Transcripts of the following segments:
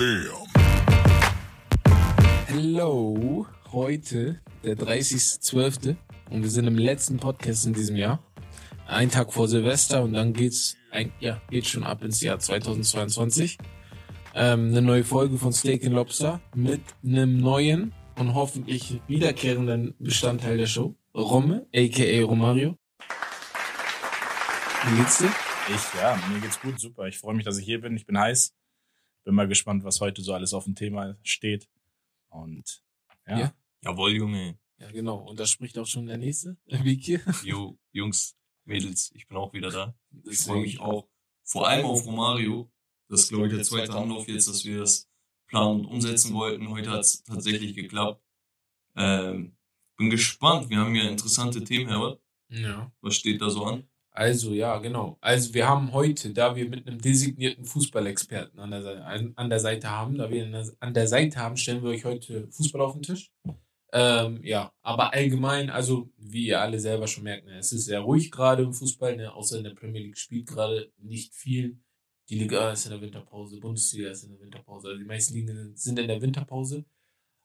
Damn. Hello, heute der 30.12. und wir sind im letzten Podcast in diesem Jahr. Ein Tag vor Silvester und dann geht's, ein, ja, geht schon ab ins Jahr 2022. Ähm, eine neue Folge von Steak and Lobster mit einem neuen und hoffentlich wiederkehrenden Bestandteil der Show. Romme, aka Romario. Wie geht's dir? Ich, ja, mir geht's gut, super. Ich freue mich, dass ich hier bin. Ich bin heiß. Bin mal gespannt, was heute so alles auf dem Thema steht. Und ja. Ja. Jawohl, Junge. Ja, genau. Und da spricht auch schon der nächste, der Wiki. Jo, Jungs, Mädels, ich bin auch wieder da. Ich freue mich auch. Vor allem auf Romario. Das ist, glaube ich, der zweite Anlauf jetzt, dass wir das planen und umsetzen wollten. Heute hat es tatsächlich geklappt. Ähm, bin gespannt. Wir haben ja interessante Themen, Herbert. Ja. Was steht da so an? Also ja, genau. Also wir haben heute, da wir mit einem designierten Fußballexperten an der, Seite, an, der Seite haben, da wir ihn an der Seite haben, stellen wir euch heute Fußball auf den Tisch. Ähm, ja, aber allgemein, also wie ihr alle selber schon merkt, ne, es ist sehr ruhig gerade im Fußball, ne, außer in der Premier League spielt gerade nicht viel. Die Liga ist in der Winterpause, Bundesliga ist in der Winterpause, also die meisten Ligen sind in der Winterpause.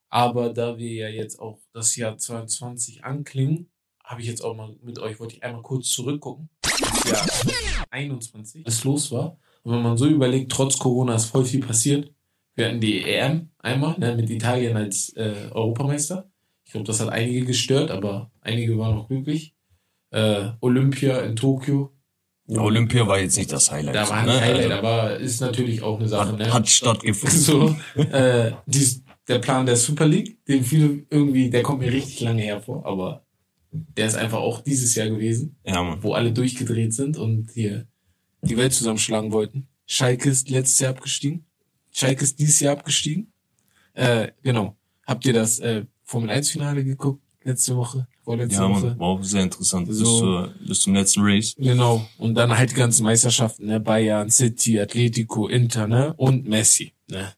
Aber da wir ja jetzt auch das Jahr 22 anklingen, habe ich jetzt auch mal mit euch, wollte ich einmal kurz zurückgucken. Jahr 21, was los war. Und wenn man so überlegt, trotz Corona ist voll viel passiert. Wir hatten die EM einmal ne, mit Italien als äh, Europameister. Ich glaube, das hat einige gestört, aber einige waren auch glücklich. Äh, Olympia in Tokio. Olympia war jetzt nicht das Highlight. Da war ein ne? Highlight, Also, aber ist natürlich auch eine Sache. hat, Ne? hat stattgefunden. so, äh, dies, der Plan der Super League, den viele irgendwie, der kommt mir richtig lange hervor, aber der ist einfach auch dieses Jahr gewesen, Ja, Mann. wo alle durchgedreht sind und hier die Welt zusammenschlagen wollten. Schalke ist letztes Jahr abgestiegen. Schalke ist dieses Jahr abgestiegen. Äh, genau. Habt ihr das äh, Formel 1 Finale geguckt? Letzte Woche? Vorletzte Ja, Woche? Mann. War auch sehr interessant. Bis, So. zur, bis zum letzten Race. Genau. Und dann halt die ganzen Meisterschaften, ne? Bayern, City, Atletico, Inter, ne? Und Messi, ne?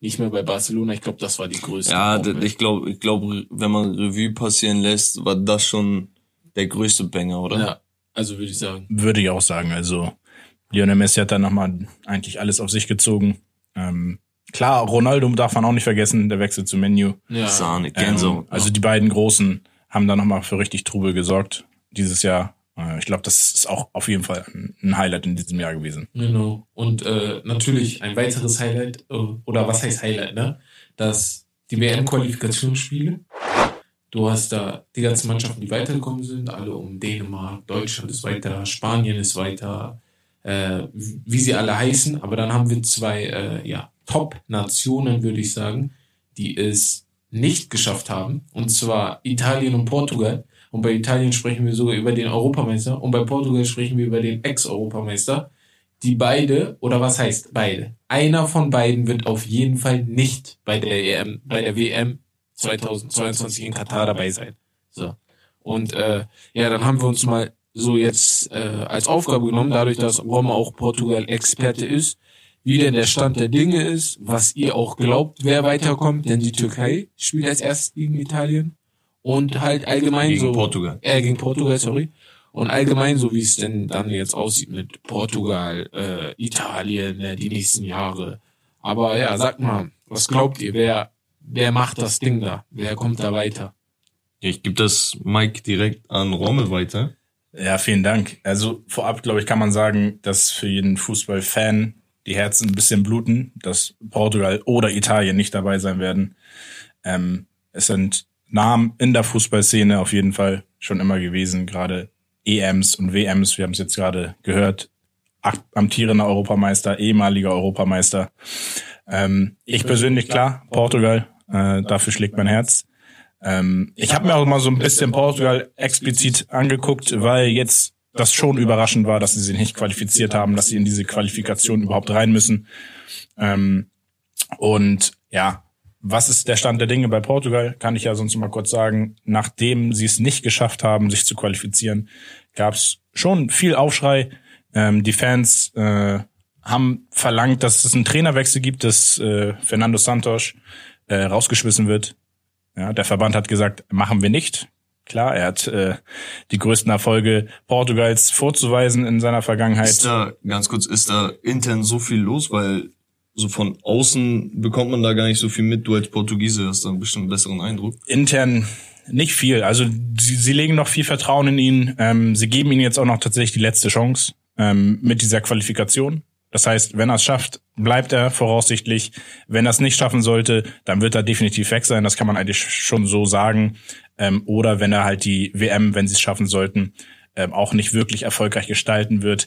Nicht mehr bei Barcelona. Ich glaube, das war die größte. Ja, Bombe. ich glaube, ich glaube, wenn man Revue passieren lässt, war das schon der größte Banger, oder? Ja, also würde ich sagen. Würde ich auch sagen. Also Lionel Messi hat da nochmal eigentlich alles auf sich gezogen. Ähm, klar, Ronaldo darf man auch nicht vergessen, der Wechsel zu Menu. Ja. Sahne, Ähm, also die beiden Großen haben da nochmal für richtig Trubel gesorgt dieses Jahr. Äh, ich glaube, das ist auch auf jeden Fall ein- Highlight in diesem Jahr gewesen. Genau. Und äh, natürlich ein weiteres Highlight, äh, oder was heißt Highlight, ne? Dass die WM-Qualifikationsspiele, du hast da die ganzen Mannschaften, die weitergekommen sind, alle um Dänemark, Deutschland ist weiter, Spanien ist weiter, äh, wie sie alle heißen. Aber dann haben wir zwei äh, ja, Top-Nationen, würde ich sagen, die es nicht geschafft haben. Und zwar Italien und Portugal. Und bei Italien sprechen wir sogar über den Europameister. Und bei Portugal sprechen wir über den Ex-Europameister. Die beide, oder was heißt beide? Einer von beiden wird auf jeden Fall nicht bei der EM, bei der WM 2022 in Katar dabei sein. So. Und äh, ja, dann haben wir uns mal so jetzt äh, als Aufgabe genommen, dadurch, dass Roma auch Portugal-Experte ist, wie denn der Stand der Dinge ist, was ihr auch glaubt, wer weiterkommt, denn die Türkei spielt als erstes gegen Italien und halt allgemein Gegen so Portugal. äh, gegen Portugal, sorry. Und allgemein, so wie es denn dann jetzt aussieht mit Portugal, äh, Italien, äh, die nächsten Jahre. Aber ja, sag mal, was glaubt ihr? Wer, wer macht das Ding da? Wer kommt da weiter? Ich gebe das Mike direkt an Rommel weiter. Ja, vielen Dank. Also vorab, glaube ich, kann man sagen, dass für jeden Fußballfan die Herzen ein bisschen bluten, dass Portugal oder Italien nicht dabei sein werden. Ähm, es sind Namen in der Fußballszene auf jeden Fall schon immer gewesen, gerade EMs und WMs. Wir haben es jetzt gerade gehört. Amtierender Europameister, ehemaliger Europameister. Ähm, ich persönlich, klar, Portugal, äh, dafür schlägt mein Herz. Ähm, ich habe mir auch mal so ein bisschen Portugal explizit angeguckt, weil jetzt das schon überraschend war, dass sie sich nicht qualifiziert haben, dass sie in diese Qualifikation überhaupt rein müssen. Ähm, und ja, was ist der Stand der Dinge bei Portugal? Kann ich ja sonst mal kurz sagen. Nachdem sie es nicht geschafft haben, sich zu qualifizieren, gab es schon viel Aufschrei. Ähm, die Fans äh, haben verlangt, dass es einen Trainerwechsel gibt, dass äh, Fernando Santos äh, rausgeschmissen wird. Ja, der Verband hat gesagt, machen wir nicht. Klar, er hat äh, die größten Erfolge Portugals vorzuweisen in seiner Vergangenheit. Ist da, ganz kurz, ist da intern so viel los, weil so von außen bekommt man da gar nicht so viel mit. Du als Portugiese hast da ein bisschen besseren Eindruck. Intern nicht viel. Also sie, sie legen noch viel Vertrauen in ihn. Ähm, sie geben ihm jetzt auch noch tatsächlich die letzte Chance ähm, mit dieser Qualifikation. Das heißt, wenn er es schafft, bleibt er voraussichtlich. Wenn er es nicht schaffen sollte, dann wird er definitiv weg sein. Das kann man eigentlich schon so sagen. Ähm, oder wenn er halt die WM, wenn sie es schaffen sollten, ähm, auch nicht wirklich erfolgreich gestalten wird,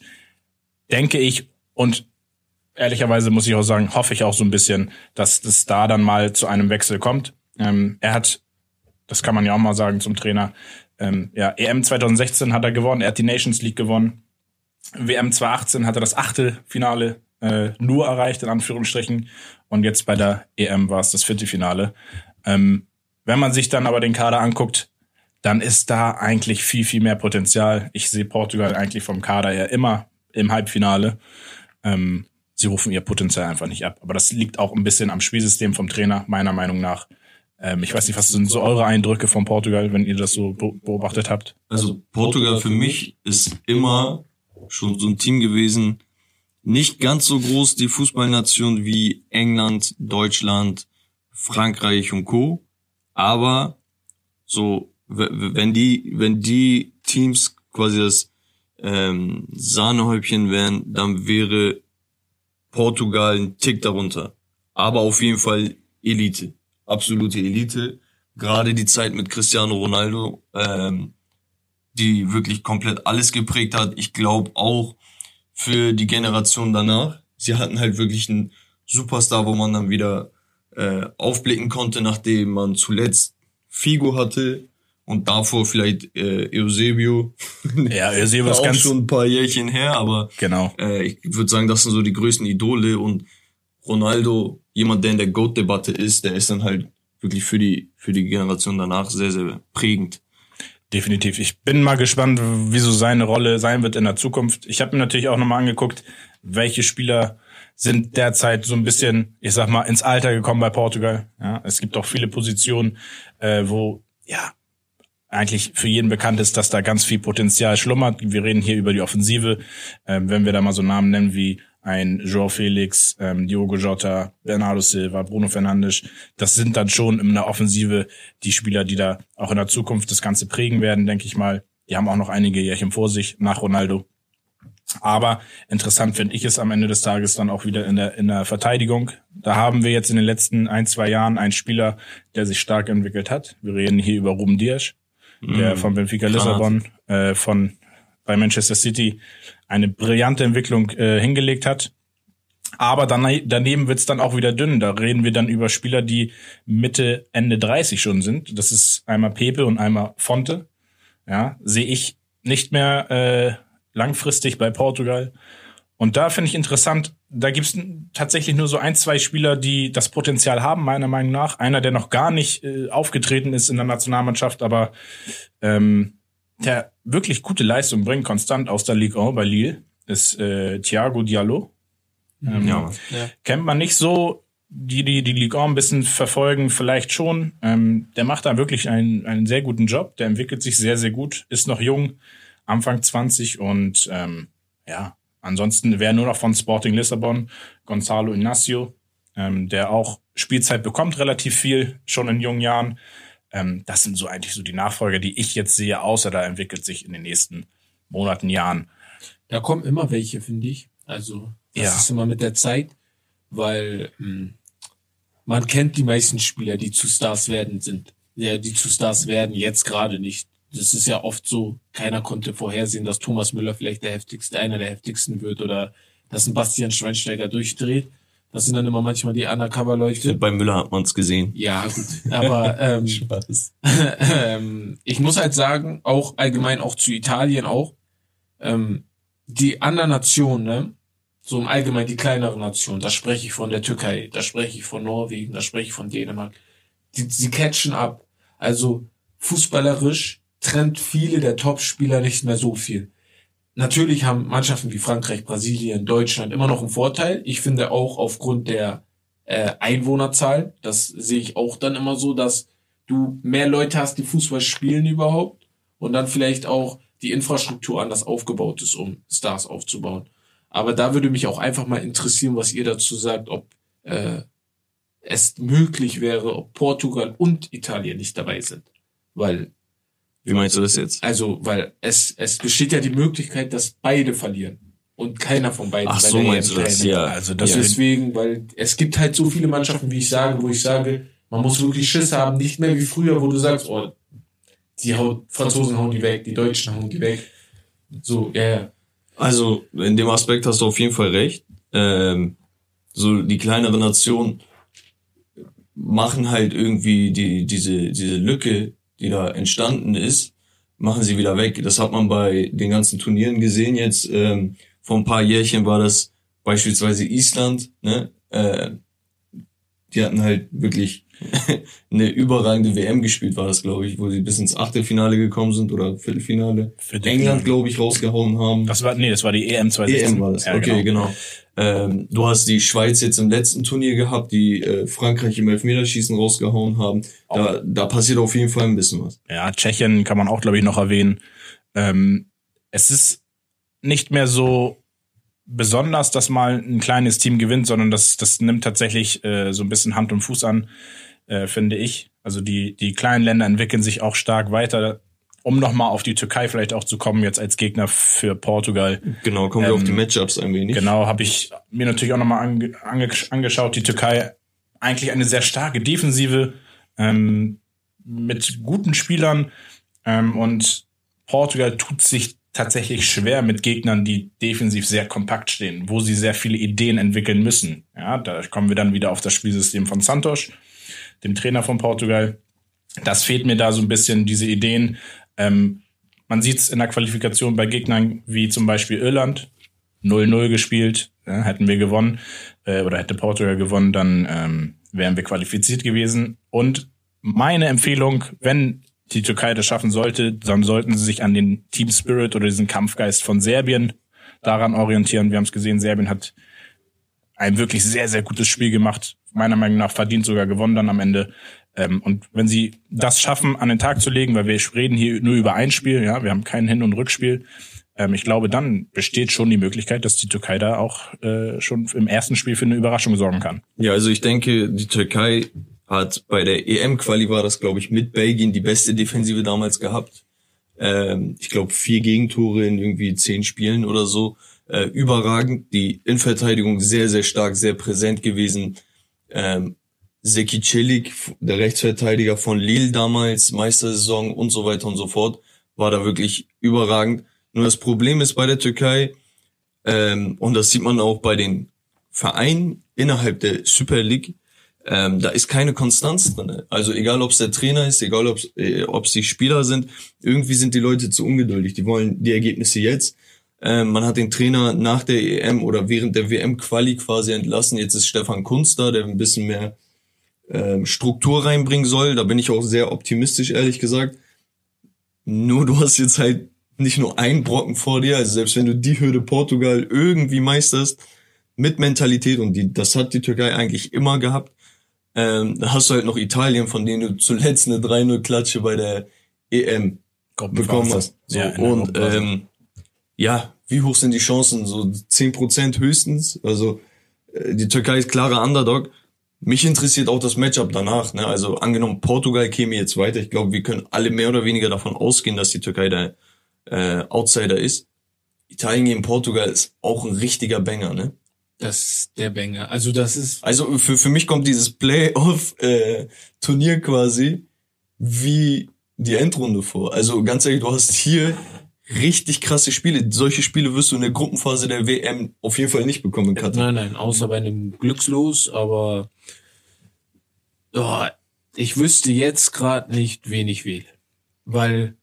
denke ich und ehrlicherweise muss ich auch sagen, hoffe ich auch so ein bisschen, dass es da dann mal zu einem Wechsel kommt. Ähm, er hat, das kann man ja auch mal sagen zum Trainer, ähm, ja, EM 2016 hat er gewonnen, er hat die Nations League gewonnen. WM 2018 hat er das Achtelfinale äh, nur erreicht, in Anführungsstrichen. Und jetzt bei der EM war es das Viertelfinale. Ähm, wenn man sich dann aber den Kader anguckt, dann ist da eigentlich viel, viel mehr Potenzial. Ich sehe Portugal eigentlich vom Kader eher immer im Halbfinale. Ähm, sie rufen ihr Potenzial einfach nicht ab. Aber das liegt auch ein bisschen am Spielsystem vom Trainer, meiner Meinung nach. Ähm, ich weiß nicht, was sind so eure Eindrücke von Portugal, wenn ihr das so beobachtet habt? Also Portugal für mich ist immer schon so ein Team gewesen, nicht ganz so groß die Fußballnation wie England, Deutschland, Frankreich und Co. Aber so, wenn die, wenn die Teams quasi das ähm, Sahnehäubchen wären, dann wäre Portugal ein Tick darunter. Aber auf jeden Fall Elite. Absolute Elite. Gerade die Zeit mit Cristiano Ronaldo, ähm, die wirklich komplett alles geprägt hat. Ich glaube auch für die Generation danach. Sie hatten halt wirklich einen Superstar, wo man dann wieder äh, aufblicken konnte, nachdem man zuletzt Figo hatte und davor vielleicht äh, Eusebio. Ja, Eusebio ist auch ganz schon ein paar Jährchen her, aber genau. äh, ich würde sagen, das sind so die größten Idole und Ronaldo, jemand, der in der GOAT-Debatte ist, der ist dann halt wirklich für die für die Generation danach sehr sehr prägend. Definitiv. Ich bin mal gespannt, wieso seine Rolle sein wird in der Zukunft. Ich habe mir natürlich auch nochmal angeguckt, welche Spieler sind derzeit so ein bisschen, ich sag mal, ins Alter gekommen bei Portugal. Ja, es gibt auch viele Positionen, äh, wo ja eigentlich für jeden bekannt ist, dass da ganz viel Potenzial schlummert. Wir reden hier über die Offensive. Ähm, wenn wir da mal so Namen nennen wie ein Joao Felix, ähm, Diogo Jota, Bernardo Silva, Bruno Fernandes. Das sind dann schon in der Offensive die Spieler, die da auch in der Zukunft das Ganze prägen werden, denke ich mal. Die haben auch noch einige Jährchen vor sich nach Ronaldo. Aber interessant finde ich es am Ende des Tages dann auch wieder in der, in der Verteidigung. Da haben wir jetzt in den letzten ein, zwei Jahren einen Spieler, der sich stark entwickelt hat. Wir reden hier über Ruben Dias, der mm, von Benfica Lissabon, äh, von bei Manchester City eine brillante Entwicklung äh, hingelegt hat. Aber dann, daneben wird's dann auch wieder dünn. Da reden wir dann über Spieler, die Mitte, Ende 30 schon sind. Das ist einmal Pepe und einmal Fonte. Ja, sehe ich nicht mehr äh, langfristig bei Portugal. Und da finde ich interessant, da gibt's tatsächlich nur so ein, zwei Spieler, die das Potenzial haben, meiner Meinung nach. Einer, der noch gar nicht äh, aufgetreten ist in der Nationalmannschaft, aber ähm, der wirklich gute Leistung bringt, konstant aus der Ligue 1 bei Lille, ist äh, Thiago Diallo. Ähm, ja. ja. Kennt man nicht so, die, die die Ligue 1 ein bisschen verfolgen, vielleicht schon. Ähm, der macht da wirklich einen, einen sehr guten Job. Der entwickelt sich sehr, sehr gut, ist noch jung, Anfang 20 und ähm, ja, ansonsten wäre nur noch von Sporting Lissabon Gonzalo Ignacio, ähm, der auch Spielzeit bekommt, relativ viel, schon in jungen Jahren. Ähm, das sind so eigentlich so die Nachfolger, die ich jetzt sehe, außer da entwickelt sich in den nächsten Monaten, Jahren. Da kommen immer welche, finde ich. Also das ja. ist immer mit der Zeit, weil mh, hm, man kennt die meisten Spieler, die zu Stars werden sind. Ja, die zu Stars werden, jetzt gerade nicht. Das ist ja oft so, keiner konnte vorhersehen, dass Thomas Müller vielleicht der heftigste, einer der heftigsten wird oder dass ein Bastian Schweinsteiger durchdreht. Das sind dann immer manchmal die Undercover-Leute. Bei Müller hat man es gesehen. Ja, gut. Aber ähm, ähm, ich muss halt sagen, auch allgemein auch zu Italien auch, ähm, die anderen Nationen, ne, so im Allgemeinen die kleineren Nationen, da spreche ich von der Türkei, da spreche ich von Norwegen, da spreche ich von Dänemark, die, sie catchen ab. Also fußballerisch trennt viele der Top-Spieler nicht mehr so viel. Natürlich haben Mannschaften wie Frankreich, Brasilien, Deutschland immer noch einen Vorteil. Ich finde auch aufgrund der äh, Einwohnerzahl, das sehe ich auch dann immer so, dass du mehr Leute hast, die Fußball spielen überhaupt und dann vielleicht auch die Infrastruktur anders aufgebaut ist, um Stars aufzubauen. Aber da würde mich auch einfach mal interessieren, was ihr dazu sagt, ob äh, es möglich wäre, ob Portugal und Italien nicht dabei sind. Weil, Wie meinst du das jetzt? also, weil es, es besteht ja die Möglichkeit, dass beide verlieren. Und keiner von beiden Ach so, meinst du das? Ja. Also Das deswegen, weil es gibt halt so viele Mannschaften, wie ich sage, wo ich sage, man muss wirklich Schiss haben, nicht mehr wie früher, wo du sagst, oh, die haut, Franzosen hauen die weg, die Deutschen hauen die weg. So, ja, ja. Also, in dem Aspekt hast du auf jeden Fall recht. Ähm, so die kleineren Nationen machen halt irgendwie die, diese, diese Lücke, die da entstanden ist, machen sie wieder weg. Das hat man bei den ganzen Turnieren gesehen jetzt. Ähm, vor ein paar Jährchen war das beispielsweise Island, ne? Äh, die hatten halt wirklich eine überragende WM gespielt, war das, glaube ich, wo sie bis ins Achtelfinale gekommen sind oder Viertelfinale. Viertelfinale. England, glaube ich, rausgehauen haben. Das war, nee, das war die EM 2016. EM war das. Ja, okay, genau. Ähm, du hast die Schweiz jetzt im letzten Turnier gehabt, die äh, Frankreich im Elfmeterschießen rausgehauen haben. Da, da passiert auf jeden Fall ein bisschen was. Ja, Tschechien kann man auch, glaube ich, noch erwähnen. Ähm, es ist nicht mehr so besonders, dass mal ein kleines Team gewinnt, sondern das, das nimmt tatsächlich äh, so ein bisschen Hand und Fuß an, äh, finde ich. Also die, die kleinen Länder entwickeln sich auch stark weiter. Um nochmal auf die Türkei vielleicht auch zu kommen, jetzt als Gegner für Portugal. Genau, kommen wir auf Ähm, die Matchups ein wenig. Genau, habe ich mir natürlich auch nochmal ange, ange, angeschaut. Die Türkei eigentlich eine sehr starke Defensive ähm, mit guten Spielern ähm, und Portugal tut sich tatsächlich schwer mit Gegnern, die defensiv sehr kompakt stehen, wo sie sehr viele Ideen entwickeln müssen. Ja, da kommen wir dann wieder auf das Spielsystem von Santos, dem Trainer von Portugal. Das fehlt mir da so ein bisschen, diese Ideen. Ähm, man sieht es in der Qualifikation bei Gegnern wie zum Beispiel Irland, 0-0 gespielt, ja, hätten wir gewonnen äh, oder hätte Portugal gewonnen, dann ähm, wären wir qualifiziert gewesen. Und meine Empfehlung, wenn die Türkei das schaffen sollte, dann sollten sie sich an den Team Spirit oder diesen Kampfgeist von Serbien daran orientieren. Wir haben es gesehen, Serbien hat ein wirklich sehr, sehr gutes Spiel gemacht. Meiner Meinung nach verdient sogar gewonnen dann am Ende. Ähm, und wenn sie das schaffen, an den Tag zu legen, weil wir reden hier nur über ein Spiel, ja, wir haben kein Hin- und Rückspiel, ähm, ich glaube, dann besteht schon die Möglichkeit, dass die Türkei da auch äh, schon im ersten Spiel für eine Überraschung sorgen kann. Ja, also ich denke, die Türkei hat bei der EM-Quali war das, glaube ich, mit Belgien die beste Defensive damals gehabt. Ähm, ich glaube, vier Gegentore in irgendwie zehn Spielen oder so. Äh, überragend. Die Innenverteidigung sehr, sehr stark, sehr präsent gewesen. Ähm, Seki Celik, der Rechtsverteidiger von Lille damals, Meistersaison und so weiter und so fort, war da wirklich überragend. Nur das Problem ist bei der Türkei, ähm, und das sieht man auch bei den Vereinen innerhalb der Super League, ähm, da ist keine Konstanz drin. Also egal, ob es der Trainer ist, egal, ob äh, ob's die Spieler sind, irgendwie sind die Leute zu ungeduldig. Die wollen die Ergebnisse jetzt. Ähm, man hat den Trainer nach der EM oder während der WM-Quali quasi entlassen. Jetzt ist Stefan Kunz da, der ein bisschen mehr ähm, Struktur reinbringen soll. Da bin ich auch sehr optimistisch, ehrlich gesagt. Nur du hast jetzt halt nicht nur einen Brocken vor dir, also selbst wenn du die Hürde Portugal irgendwie meisterst, mit Mentalität, und die, das hat die Türkei eigentlich immer gehabt, ähm, dann hast du halt noch Italien, von denen du zuletzt eine 3-0-Klatsche bei der EM bekommen hast. So, Ja, und ähm, ja, wie hoch sind die Chancen? So 10% höchstens. Also äh, die Türkei ist klarer Underdog. Mich interessiert auch das Matchup danach. Ne? Also angenommen, Portugal käme jetzt weiter. Ich glaube, wir können alle mehr oder weniger davon ausgehen, dass die Türkei der äh, Outsider ist. Italien gegen Portugal ist auch ein richtiger Banger, ne? Das ist der Banger. Also das ist, Also für, für mich kommt dieses Playoff-Turnier quasi wie die Endrunde vor. Also ganz ehrlich, du hast hier richtig krasse Spiele. Solche Spiele wirst du in der Gruppenphase der WM auf jeden Fall nicht bekommen in Katar. nein, nein, außer bei einem Glückslos, aber oh, ich wüsste jetzt gerade nicht, wen ich wähle. Weil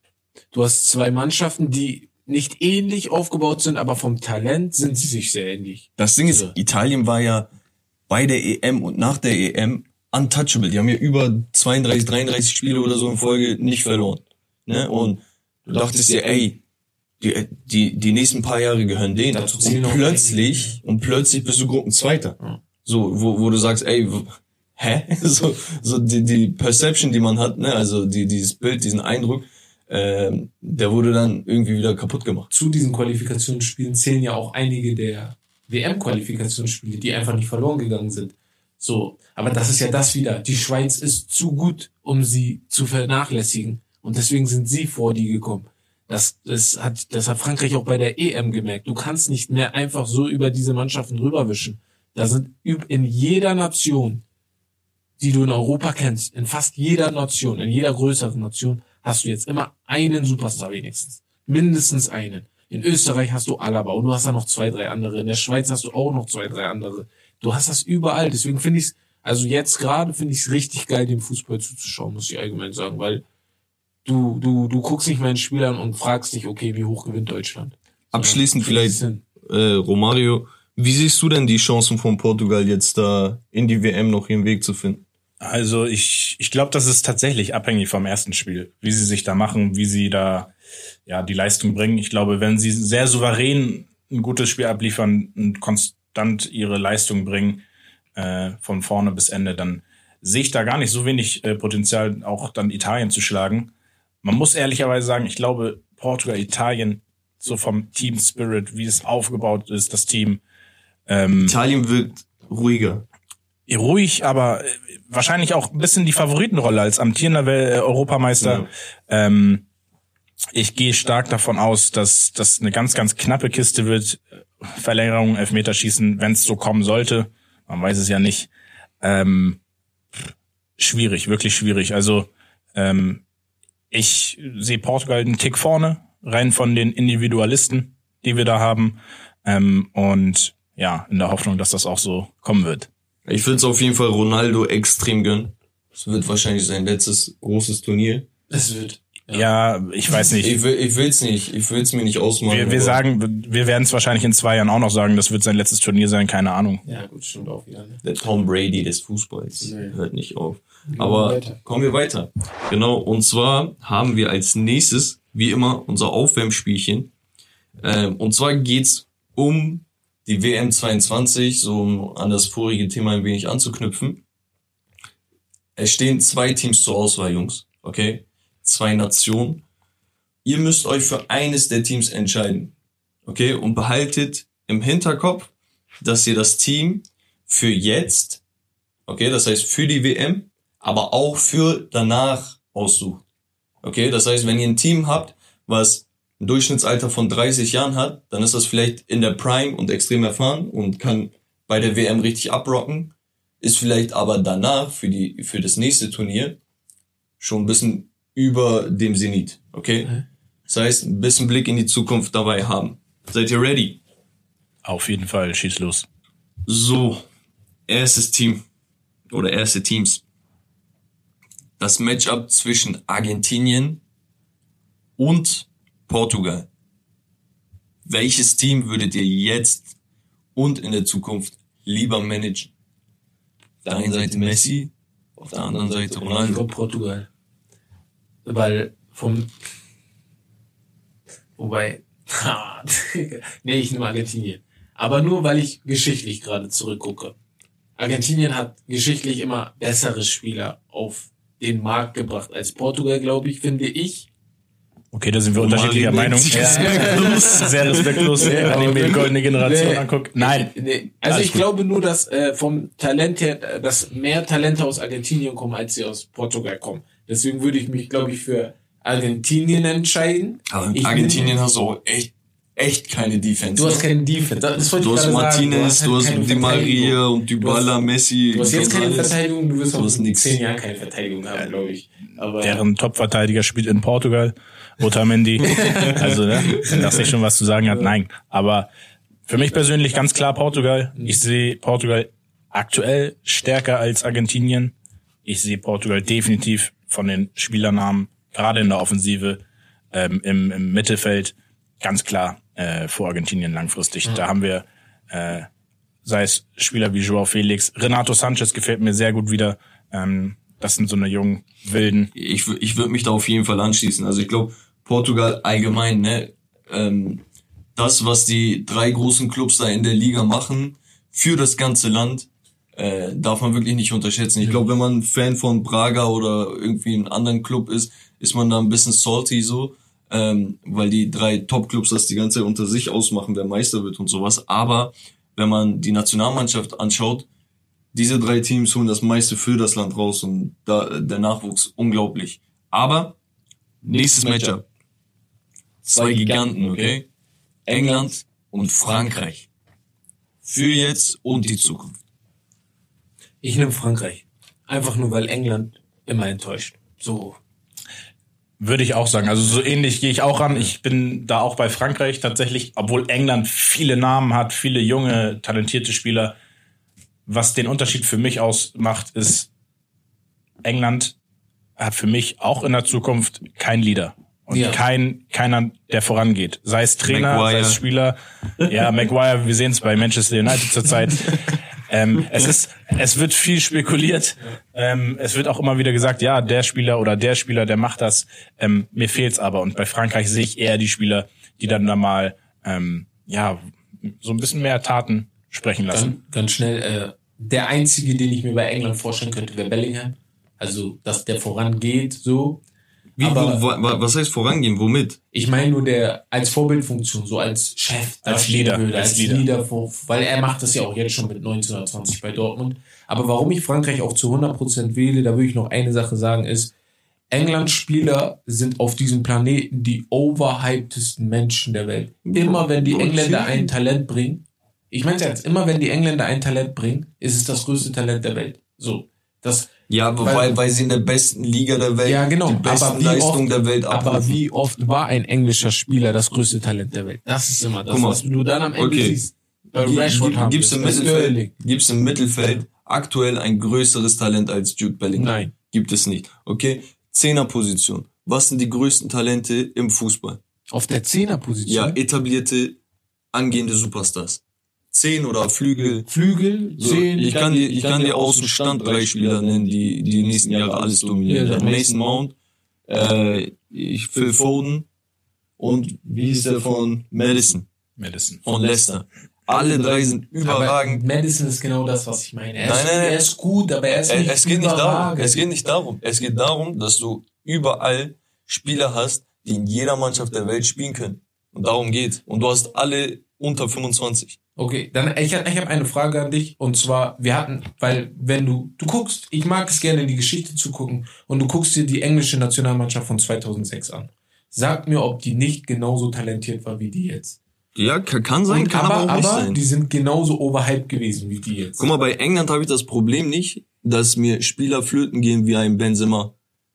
du hast zwei Mannschaften, die nicht ähnlich aufgebaut sind, aber vom Talent sind sie sich sehr ähnlich. Das Ding ist, So. Italien war ja bei der EM und nach der EM untouchable. Die haben ja über 32, 33 Spiele oder so in Folge nicht verloren. Ne? Und du dachtest dir, ey, die, die, die nächsten paar Jahre gehören denen. Dazu Und plötzlich, und plötzlich bist du Gruppenzweiter. Ja. So, wo, wo du sagst, ey, hä? So, so die, die Perception, die man hat, ne, also die, dieses Bild, diesen Eindruck, ähm, der wurde dann irgendwie wieder kaputt gemacht. Zu diesen Qualifikationsspielen zählen ja auch einige der WM-Qualifikationsspiele, die einfach nicht verloren gegangen sind. So, aber das ist ja das wieder. Die Schweiz ist zu gut, um sie zu vernachlässigen. Und deswegen sind sie vor die gekommen. Das, das, hat, das hat Frankreich auch bei der EM gemerkt. Du kannst nicht mehr einfach so über diese Mannschaften rüberwischen. Da sind in jeder Nation, die du in Europa kennst, in fast jeder Nation, in jeder größeren Nation, hast du jetzt immer einen Superstar wenigstens. Mindestens einen. In Österreich hast du Alaba und du hast da noch zwei, drei andere. In der Schweiz hast du auch noch zwei, drei andere. Du hast das überall. Deswegen finde ich es, also jetzt gerade finde ich es richtig geil, dem Fußball zuzuschauen, muss ich allgemein sagen, weil du, du, du guckst nicht mehr in Spielern und fragst dich, okay, wie hoch gewinnt Deutschland. Abschließend vielleicht, äh, Romario, wie siehst du denn die Chancen von Portugal jetzt da in die WM noch ihren Weg zu finden? Also ich, ich glaube, das ist tatsächlich abhängig vom ersten Spiel, wie sie sich da machen, wie sie da ja die Leistung bringen. Ich glaube, wenn sie sehr souverän ein gutes Spiel abliefern und konstant ihre Leistung bringen, äh, von vorne bis Ende, dann sehe ich da gar nicht so wenig äh, Potenzial, auch dann Italien zu schlagen. Man muss ehrlicherweise sagen, ich glaube, Portugal, Italien, so vom Team Spirit, wie es aufgebaut ist, das Team. Ähm, Italien wirkt ruhiger. Ruhig, aber äh, wahrscheinlich auch ein bisschen die Favoritenrolle als amtierender äh, Europameister. Ja. Ähm, ich gehe stark davon aus, dass das eine ganz, ganz knappe Kiste wird. Verlängerung, Elfmeterschießen, wenn es so kommen sollte. Man weiß es ja nicht. Ähm, schwierig, wirklich schwierig. Also ähm, ich sehe Portugal einen Tick vorne, rein von den Individualisten, die wir da haben. Ähm, und ja, in der Hoffnung, dass das auch so kommen wird. Ich finde es auf jeden Fall Ronaldo extrem gönnen. Es wird wahrscheinlich sein letztes großes Turnier. Es wird. Ja, ich weiß nicht. Ich will ich will's nicht. Ich will's mir nicht ausmalen. Wir, wir sagen, wir werden es wahrscheinlich in zwei Jahren auch noch sagen, das wird sein letztes Turnier sein, keine Ahnung. Ja, gut, stimmt auch wieder. Ne? Der Tom Brady des Fußballs nee. hört nicht auf. Aber weiter. kommen wir weiter. Genau, und zwar haben wir als nächstes, wie immer, unser Aufwärmspielchen. Ähm, und zwar geht's um die WM 22, so um an das vorige Thema ein wenig anzuknüpfen. Es stehen zwei Teams zur Auswahl, Jungs. Okay? zwei Nationen. Ihr müsst euch für eines der Teams entscheiden. Okay? Und behaltet im Hinterkopf, dass ihr das Team für jetzt, okay, das heißt für die WM, aber auch für danach aussucht. Okay? Das heißt, wenn ihr ein Team habt, was ein Durchschnittsalter von 30 Jahren hat, dann ist das vielleicht in der Prime und extrem erfahren und kann bei der WM richtig abrocken, ist vielleicht aber danach für die, für das nächste Turnier schon ein bisschen über dem Zenit. Okay? Das heißt, ein bisschen Blick in die Zukunft dabei haben. Seid ihr ready? Auf jeden Fall, schieß los. So, erstes Team oder erste Teams. Das Matchup zwischen Argentinien und Portugal. Welches Team würdet ihr jetzt und in der Zukunft lieber managen? Auf der einen Seite Messi, auf der anderen Seite Ronaldo. Portugal weil vom, wobei, nee, ich nehme Argentinien. Aber nur, weil ich geschichtlich gerade zurückgucke. Argentinien hat geschichtlich immer bessere Spieler auf den Markt gebracht als Portugal, glaube ich, finde ich. Okay, da sind wir unterschiedlicher Meinung. Ja. Sehr respektlos, ja, wenn ich mir die goldene Generation nee, angucke. Nein. Nee. Also ich gut. glaube nur, dass äh, vom Talent her, dass mehr Talente aus Argentinien kommen, als sie aus Portugal kommen. Deswegen würde ich mich, glaube ich, für Argentinien entscheiden. Aber in Argentinien hast du auch echt echt keine Defense. Du hast keine Defense. Das du hast Martinez, du hast, halt Di Maria und Dybala, Messi. Du hast jetzt keine Verteidigung, du wirst auch in zehn Jahren keine Verteidigung haben, glaube ich. Aber Deren Topverteidiger spielt in Portugal, Otamendi. also, ne, wenn das nicht schon was zu sagen hat, nein. Aber für mich persönlich ganz klar Portugal. Ich sehe Portugal aktuell stärker als Argentinien. Ich sehe Portugal definitiv von den Spielernamen, gerade in der Offensive, ähm, im, im Mittelfeld, ganz klar äh, vor Argentinien langfristig. Mhm. Da haben wir, äh, sei es Spieler wie Joao Felix, Renato Sanchez gefällt mir sehr gut wieder. Ähm, das sind so eine jungen Wilden. Ich, ich würde mich da auf jeden Fall anschließen. Also ich glaube, Portugal allgemein, ne, ähm, das, was die drei großen Clubs da in der Liga machen, für das ganze Land, äh, darf man wirklich nicht unterschätzen. Ich glaube, wenn man Fan von Braga oder irgendwie einem anderen Club ist, ist man da ein bisschen salty so, ähm, weil die drei Top-Clubs das die ganze Zeit unter sich ausmachen, wer Meister wird und sowas. Aber wenn man die Nationalmannschaft anschaut, diese drei Teams holen das meiste für das Land raus und da, der Nachwuchs unglaublich. Aber nächstes Matchup. Zwei Giganten, okay? England und Frankreich. Für jetzt und die Zukunft. Ich nehme Frankreich. Einfach nur, weil England immer enttäuscht. So. Würde ich auch sagen. Also so ähnlich gehe ich auch ran. Ich bin da auch bei Frankreich tatsächlich, obwohl England viele Namen hat, viele junge, talentierte Spieler. Was den Unterschied für mich ausmacht, ist, England hat für mich auch in der Zukunft kein Leader. Und Ja. kein, keiner, der vorangeht. Sei es Trainer, Maguire. sei es Spieler. Ja, Maguire, wir sehen es bei Manchester United zurzeit. ähm, es ist, es wird viel spekuliert. Ähm, es wird auch immer wieder gesagt, ja, der Spieler oder der Spieler, der macht das. Ähm, mir fehlt's aber. Und bei Frankreich sehe ich eher die Spieler, die dann da mal, ähm, ja, so ein bisschen mehr Taten sprechen lassen. Ganz, ganz schnell. Äh, der einzige, den ich mir bei England vorstellen könnte, wäre Bellingham. Also, dass der vorangeht, so. Wie, Aber- wo, wa, was heißt vorangehen? Womit? Ich meine nur der als Vorbildfunktion, so als Chef, Als Leader, würde, als als Leader. Leader, vor, weil er macht das ja auch jetzt schon mit 1920 bei Dortmund. Aber warum ich Frankreich auch zu 100% wähle, da würde ich noch eine Sache sagen, ist, England-Spieler sind auf diesem Planeten die overhypedesten Menschen der Welt. Immer wenn die. Engländer ein Talent bringen, ich meine jetzt, immer wenn die Engländer ein Talent bringen, ist es das größte Talent der Welt. So, das Ja, aber Weil- weil, weil sie in der besten Liga der Welt, ja, genau. die besten aber wie Leistungen oft, der Welt Aber abrufen. wie oft war ein englischer Spieler das größte Talent der Welt? Das ist immer das, Guck mal. was du dann am Ende Okay. siehst. Bei Rashford haben Gibt's im Mittelfeld, gibt's im Mittelfeld aktuell ein größeres Talent als Jude Bellingham? Nein. Gibt es nicht. Okay? Zehnerposition. Was sind die größten Talente im Fußball? Auf der Zehnerposition. Ja, etablierte, angehende Superstars. Zehn oder Flügel. Flügel, So, Zehn. ich kann dir, ich kann dir aus dem Stand drei Spieler nennen, die die nächsten Jahre alles dominieren. Ja, Mason Mount, äh, ich, Phil Foden und wie hieß der von Madison Madison. von Leicester. Alle drei sind Aber überragend. Madison ist genau das, was ich meine. Er, Nein, ist, nein, nein. er ist gut, aber er ist nicht es geht nicht darum. Es geht nicht darum. Es geht darum, dass du überall Spieler hast, die in jeder Mannschaft der Welt spielen können. Und darum geht's. Und du hast alle unter 25. Okay, dann ich, hab- ich habe eine Frage an dich und zwar wir hatten, weil wenn du du guckst, ich mag es gerne in die Geschichte zu gucken und du guckst dir die englische Nationalmannschaft von 2006 an. Sag mir, ob die nicht genauso talentiert war wie die jetzt. Ja, kann, kann sein, Und kann aber aber, auch nicht aber sein. die sind genauso overhyped gewesen wie die jetzt. Guck mal, bei England habe ich das Problem nicht, dass mir Spieler flöten gehen wie ein Benzema.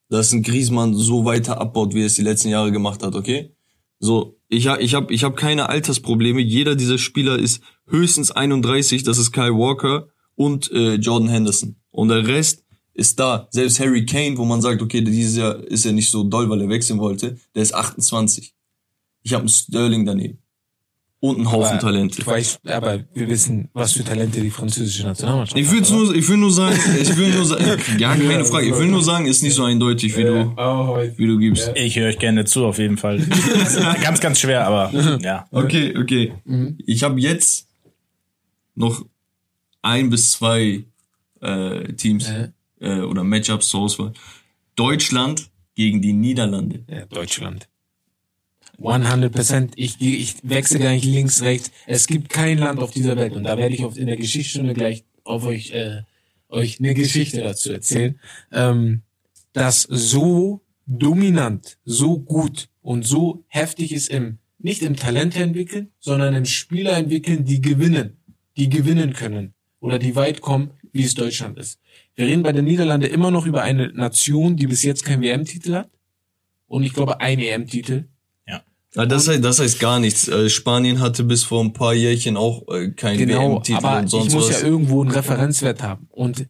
Dass ein Griezmann so weiter abbaut, wie er es die letzten Jahre gemacht hat, okay? So, ich habe ich hab, ich hab keine Altersprobleme. Jeder dieser Spieler ist höchstens 31, das ist Kyle Walker und äh, Jordan Henderson. Und der Rest ist da. Selbst Harry Kane, wo man sagt, okay, dieses Jahr ist er nicht so doll, weil er wechseln wollte, der ist 28. Ich habe einen Sterling daneben. Und einen Haufen Aber Talente. Du weißt, aber wir wissen, was für Talente die französische Nationalmannschaft Ich will hat. nur, ich will nur sagen, ich will nur sagen, ja, keine Frage, ich will nur sagen, ist nicht so eindeutig, wie du, wie du gibst. Ich höre euch gerne zu, auf jeden Fall. ganz, ganz schwer, aber ja. Okay, okay. Ich habe jetzt noch ein bis zwei äh, Teams Äh. äh, oder Matchups zur Auswahl. Deutschland gegen die Niederlande. Ja, Deutschland. 100%. Ich, ich wechsle gar nicht links, rechts. Es gibt kein Land auf dieser Welt. Und da werde ich auf, in der Geschichtsstunde gleich auf euch, äh, euch eine Geschichte dazu erzählen, ähm, das so dominant, so gut und so heftig ist im, nicht im Talent entwickeln, sondern im Spieler entwickeln, die gewinnen, die gewinnen können oder die weit kommen, wie es Deutschland ist. Wir reden bei den Niederlande immer noch über eine Nation, die bis jetzt keinen WM-Titel hat und ich glaube einen EM-Titel. Ja, das, heißt, das heißt gar nichts. Äh, Spanien hatte bis vor ein paar Jährchen auch äh, keinen Genau, WM-Titel aber und ich sonst muss was. ja irgendwo einen Referenzwert haben. Und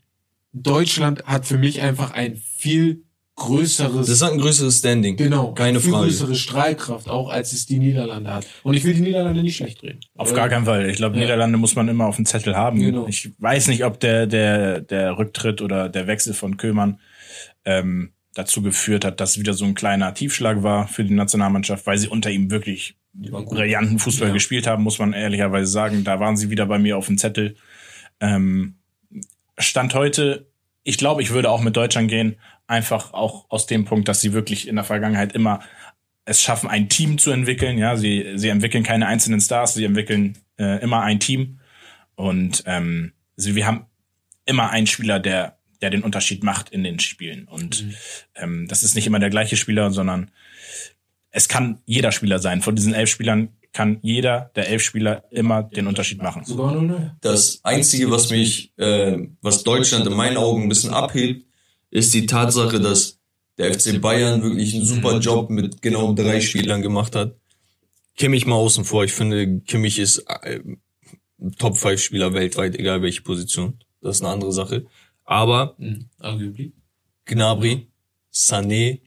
Deutschland hat für mich einfach ein viel größeres, das hat ein größeres Standing. genau, keine viel Frage. größere Strahlkraft, auch als es die Niederlande hat. Und ich will die Niederlande nicht schlecht reden. Auf gar keinen Fall. Ich glaube, Ja. Niederlande muss man immer auf dem Zettel haben. Genau. Ich weiß nicht, ob der, der, der Rücktritt oder der Wechsel von Köhlmann ähm, dazu geführt hat, dass wieder so ein kleiner Tiefschlag war für die Nationalmannschaft, weil sie unter ihm wirklich brillanten Fußball Ja. gespielt haben, muss man ehrlicherweise sagen. Da waren sie wieder bei mir auf dem Zettel. Ähm, Stand heute, ich glaube, ich würde auch mit Deutschland gehen, einfach auch aus dem Punkt, dass sie wirklich in der Vergangenheit immer es schaffen, ein Team zu entwickeln. Ja, sie, sie entwickeln keine einzelnen Stars, sie entwickeln äh, immer ein Team. Und ähm, sie, wir haben immer ein Spieler, der, der den Unterschied macht in den Spielen. Und Mhm. ähm, das ist nicht immer der gleiche Spieler, sondern es kann jeder Spieler sein. Von diesen elf Spielern kann jeder der elf Spieler immer den Unterschied machen. Das Einzige, was mich, äh, was Deutschland in meinen Augen ein bisschen abhebt, ist die Tatsache, dass der FC Bayern wirklich einen super Job mit genau drei Spielern gemacht hat. Kimmich mal außen vor. Ich finde, Kimmich ist äh, Top 5 Spieler weltweit, egal welche Position. Das ist eine andere Sache. Aber Mhm. Arguably. Gnabry, Sané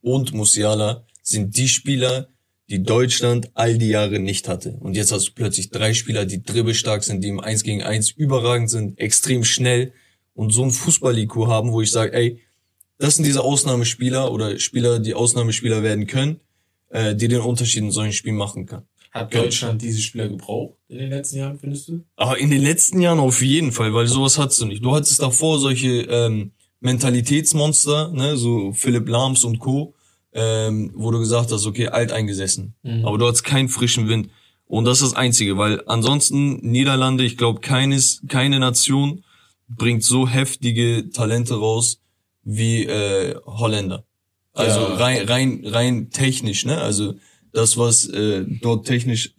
und Musiala sind die Spieler, die Deutschland all die Jahre nicht hatte. Und jetzt hast du plötzlich drei Spieler, die dribbelstark sind, die im 1 gegen 1 überragend sind, extrem schnell und so ein Fußball-IQ haben, wo ich sage, ey, das sind diese Ausnahmespieler oder Spieler, die Ausnahmespieler werden können, äh, die den Unterschied in solchen Spielen machen kann. Hat Deutschland diese Spieler gebraucht in den letzten Jahren, findest du? Aber in den letzten Jahren auf jeden Fall, weil sowas hattest du nicht. Du hattest davor solche ähm, Mentalitätsmonster, ne, so Philipp Lahms und Co., ähm, wo du gesagt hast, okay, alteingesessen. Mhm. Aber du hattest keinen frischen Wind. Und das ist das Einzige, weil ansonsten Niederlande, ich glaube, keines, keine Nation bringt so heftige Talente raus wie äh, Holländer. Also Ja. rein, rein, rein technisch, ne? Also das, was äh, dort technisch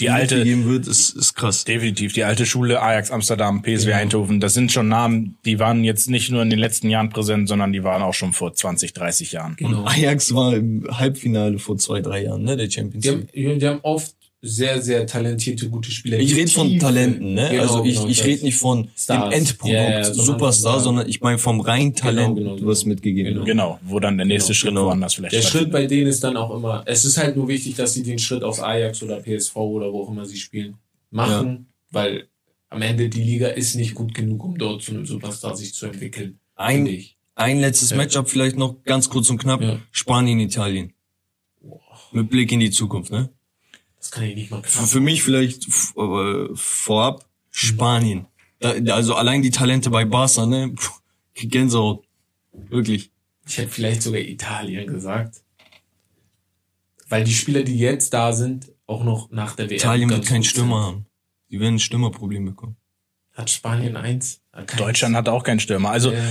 Die alte, gegeben wird, ist, ist krass. definitiv, die alte Schule, Ajax Amsterdam, PSV Genau. Eindhoven, das sind schon Namen, die waren jetzt nicht nur in den letzten Jahren präsent, sondern die waren auch schon vor 20, 30 Jahren. Genau. Und Ajax war im Halbfinale vor zwei, drei Jahren, ne, der Champions Die League. haben, die haben oft sehr, sehr talentierte, gute Spieler. Ich rede von Talenten, ne? Genau, also ich, genau, ich rede nicht von Stars. dem Endprodukt, Ja, ja, sondern Superstar, sondern ich meine vom rein Talent, genau, genau. was mitgegeben Genau. wird. Genau, wo dann der nächste Genau, Schritt genau. woanders vielleicht Der. Schritt bei denen ist dann auch immer, es ist halt nur wichtig, dass sie den Schritt aus Ajax oder PSV oder wo auch immer sie spielen, machen, weil am Ende die Liga ist nicht gut genug, um dort zu einem Superstar sich zu entwickeln. Ein, ein letztes Ja. Matchup vielleicht noch ganz kurz und knapp. Ja. Spanien, Italien. Mit Blick in die Zukunft, ne? Das kann ich nicht mal Für, für mich vielleicht äh, vorab Spanien. Da, also allein die Talente bei Barca, ne? Puh, Gänsehaut. Wirklich. Ich hätte vielleicht sogar Italien gesagt. Weil die Spieler, die jetzt da sind, auch noch nach der WM. Italien wird keinen Stürmer haben. Die werden ein Stürmerproblem bekommen. Hat Spanien eins? Hat keins. Deutschland hat auch keinen Stürmer. Also Ja.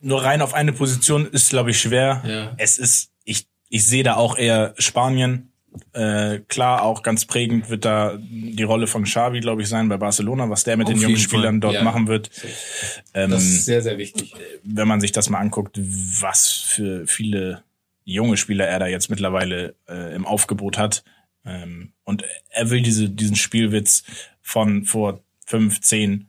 nur rein auf eine Position ist, glaube ich, schwer. Ja. Es ist, ich, ich sehe da auch eher Spanien. Äh, klar, auch ganz prägend wird da die Rolle von Xavi, glaube ich, sein bei Barcelona, was der mit Auf den jungen Fall. Spielern dort Ja. machen wird. Ähm, Das ist sehr, sehr wichtig. wenn man sich das mal anguckt, was für viele junge Spieler er da jetzt mittlerweile äh, im Aufgebot hat. Ähm, und er will diese, diesen Spielwitz von vor fünf, zehn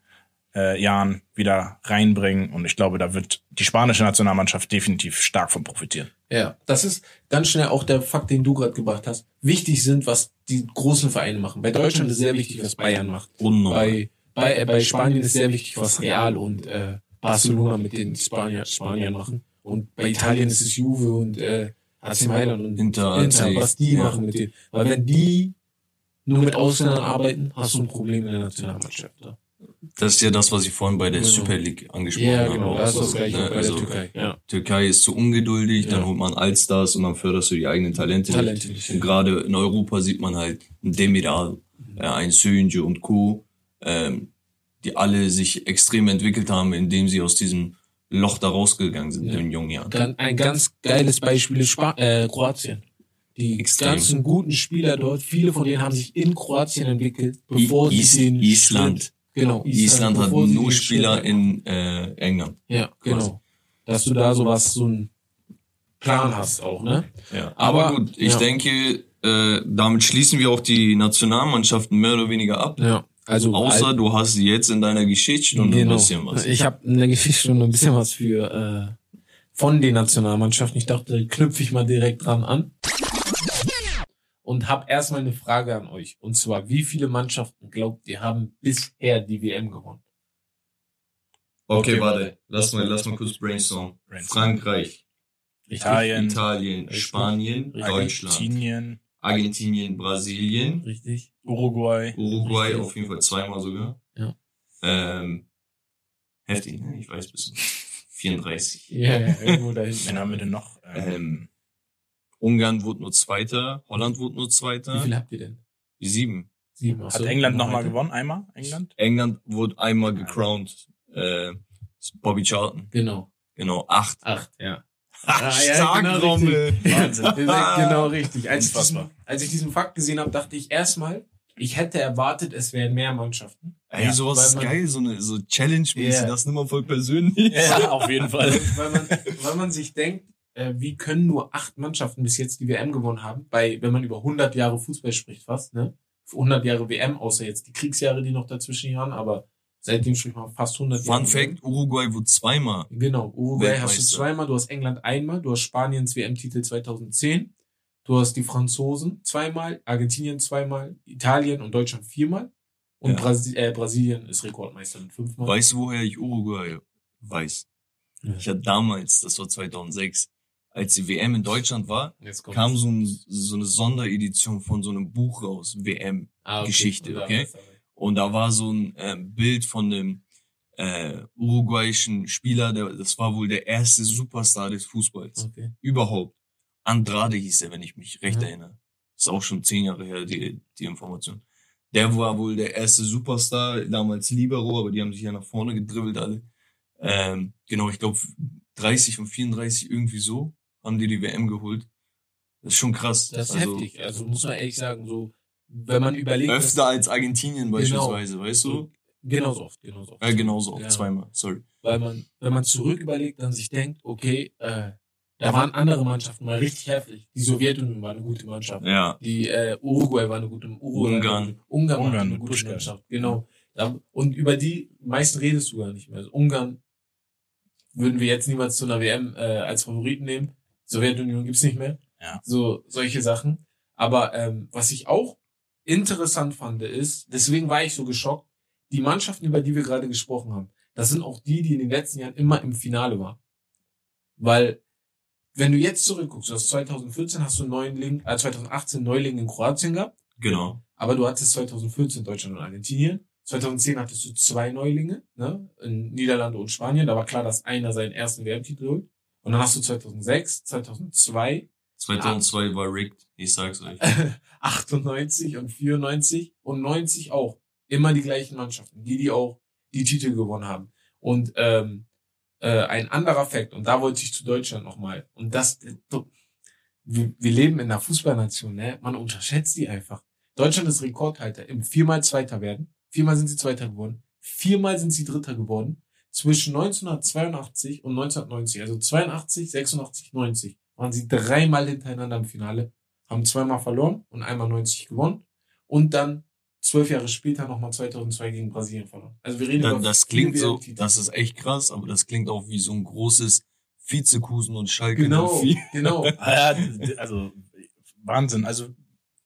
äh, Jahren wieder reinbringen. Und ich glaube, da wird die spanische Nationalmannschaft definitiv stark von profitieren. Ja, das ist ganz schnell auch der Fakt, den du gerade gebracht hast. Wichtig sind, was die großen Vereine machen. Bei Deutschland ist sehr wichtig, was Bayern macht. Unnormal. Bei, bei, äh, bei Spanien ist sehr wichtig, was Real und äh, Barcelona mit den Spanier, Spaniern machen. Und bei Italien ist es Juve und äh, AC Mailand und Inter, Inter was die ja. machen mit denen. Weil wenn die nur mit Ausländern arbeiten, hast du ein Problem in der Nationalmannschaft. Da. Das ist ja das, was ich vorhin bei der Genau. Super League angesprochen Ja, habe. genau. auch Das ist so, das gleiche ne? bei also, der Türkei. Ja. Türkei ist zu ungeduldig, dann Ja. holt man Allstars und dann förderst du die eigenen Talente. Talente nicht. Und gerade in Europa sieht man halt ein Demiral, äh, ein Sönje und Co., ähm, die alle sich extrem entwickelt haben, indem sie aus diesem Loch da rausgegangen sind Ja. in jungen Jahren. Ein ganz geiles Beispiel ist Spa äh, Kroatien. Die Extrem. ganzen guten Spieler dort, viele von denen haben sich in Kroatien entwickelt, bevor I- sie Is- den Island. Schritt, genau, Island hat bevor sie nur Spieler in äh, England. ja, genau, dass du da sowas so einen Plan hast auch, ne? Ja. Aber, Aber- gut, ich ja. denke, äh, damit schließen wir auch die Nationalmannschaften mehr oder weniger ab. Ja, also Außer du hast jetzt in deiner Geschichtsstunde genau. ein bisschen was. Ich habe in der Geschichtsstunde ein bisschen was für äh, von den Nationalmannschaften. Ich dachte, knüpfe ich mal direkt dran an. Und habe erstmal eine Frage an euch. Und zwar, wie viele Mannschaften glaubt ihr haben bisher die WM gewonnen? Okay, warte. Lass mal, lass mal kurz brainstormen. Brainstorm. Frankreich, Italien, Italien. Spanien, Richtig. Deutschland, Argentinien, Argentinien, Brasilien, Richtig? Uruguay. Uruguay Richtig. auf jeden Fall zweimal sogar. Ja. Ähm, heftig, ne? Ich weiß bis 34. Ja, ja irgendwo dahin. Wen haben wir denn noch? Ähm, Ähm, Ungarn wurde nur Zweiter, Holland wurde nur Wie Zweiter. viel habt ihr denn? Sieben. Sieben. hat Achso, England noch nochmal gewonnen? Einmal? England? England wurde einmal gecrowned äh, Bobby Charlton. Genau. Genau, acht. Acht, ja. Ah, ja, genau Rommel. Wahnsinn. genau richtig. Als ich, diesen, als ich diesen Fakt gesehen habe, dachte ich erstmal, ich hätte erwartet, es wären mehr Mannschaften. Ey, Ja, sowas ist geil, so eine so Challenge-mäßig, Ja. das nimmt man voll persönlich. Ja, auf jeden Fall. weil, man, weil man sich denkt, äh, wie können nur acht Mannschaften bis jetzt die WM gewonnen haben? Bei, wenn man über 100 Jahre Fußball spricht, fast, ne? Für 100 Jahre WM, außer jetzt die Kriegsjahre, die noch dazwischen jahren, aber seitdem spricht man fast 100 Fun Jahre. Fact, Uruguay wurde zweimal. Genau, Uruguay hast du zweimal, du hast England einmal, du hast Spaniens WM-Titel 2010, du hast die Franzosen zweimal, Argentinien zweimal, Italien und Deutschland viermal und Ja. Brasi äh, Brasilien ist Rekordmeister mit fünfmal. Weißt du, woher ich Uruguay weiß? Ja. Ich hatte damals, das war 2006, als die WM in Deutschland war, kam so, ein, so eine Sonderedition von so einem Buch raus, WM. ah, Geschichte, Und da okay? dabei. Und da war so ein ähm, Bild von dem äh, uruguayischen Spieler, der, das war wohl der erste Superstar des Fußballs. Okay. Überhaupt. Andrade hieß er, wenn ich mich recht Ja. erinnere. ist auch schon zehn Jahre her, die, die Information. Der war wohl der erste Superstar, damals Libero, aber die haben sich ja nach vorne gedribbelt alle. Ähm, genau, ich glaube 30 und 34 irgendwie so haben die die WM geholt. Das ist schon krass. Das ist also, heftig. Also muss man ehrlich sagen, so, wenn man überlegt. Öfter als Argentinien beispielsweise, weißt du? Genauso oft, genauso oft. Ja, genauso auch Ja. zweimal, sorry. Weil man, wenn man zurück überlegt, dann sich denkt, okay, äh, da waren andere Mannschaften mal richtig heftig. Die Sowjetunion war eine gute Mannschaft. Ja, Die äh, Uruguay war eine gute Uruguay Ungarn. Eine, Ungarn, war Ungarn, eine gute Puschkas. Mannschaft. Genau. Da, und über die meisten redest du gar nicht mehr. Also Ungarn würden wir jetzt niemals zu einer WM äh, als Favoriten nehmen. Sowjetunion gibt's nicht mehr. Ja. So solche Sachen. Aber ähm, was ich auch interessant fand, ist, deswegen war ich so geschockt, die Mannschaften, über die wir gerade gesprochen haben, das sind auch die, die in den letzten Jahren immer im Finale waren. Weil, wenn du jetzt zurückguckst, du hast 2014 hast du Neuling, äh, 2018 Neuling in Kroatien gehabt, genau. aber du hattest 2014 Deutschland und Argentinien. 2010 hattest du zwei Neulinge, ne, in Niederlande und Spanien. Da war klar, dass einer seinen ersten WM-Titel holt. Und dann hast du 2006, 2002, 2002 war rigged, ich sag's euch. 98 und 94 und 90 auch. Immer die gleichen Mannschaften, die, die auch die Titel gewonnen haben. Und ähm, äh, ein anderer Fakt, und da wollte ich zu Deutschland nochmal, und das, wir, wir leben in einer Fußballnation, ne? man unterschätzt die einfach. Deutschland ist Rekordhalter im viermal Zweiter werden. Viermal sind sie Zweiter geworden. Viermal sind sie Dritter geworden. Zwischen 1982 und 1990, also 82, 86, 90, waren sie dreimal hintereinander im Finale haben zweimal verloren und einmal 90 gewonnen und dann zwölf Jahre später nochmal 2002 gegen Brasilien verloren. Also wir reden Das, über das klingt so, das ist echt krass, aber das klingt auch wie so ein großes Vizekusen und Schalke genau, 04. genau. Ja, also Wahnsinn. Also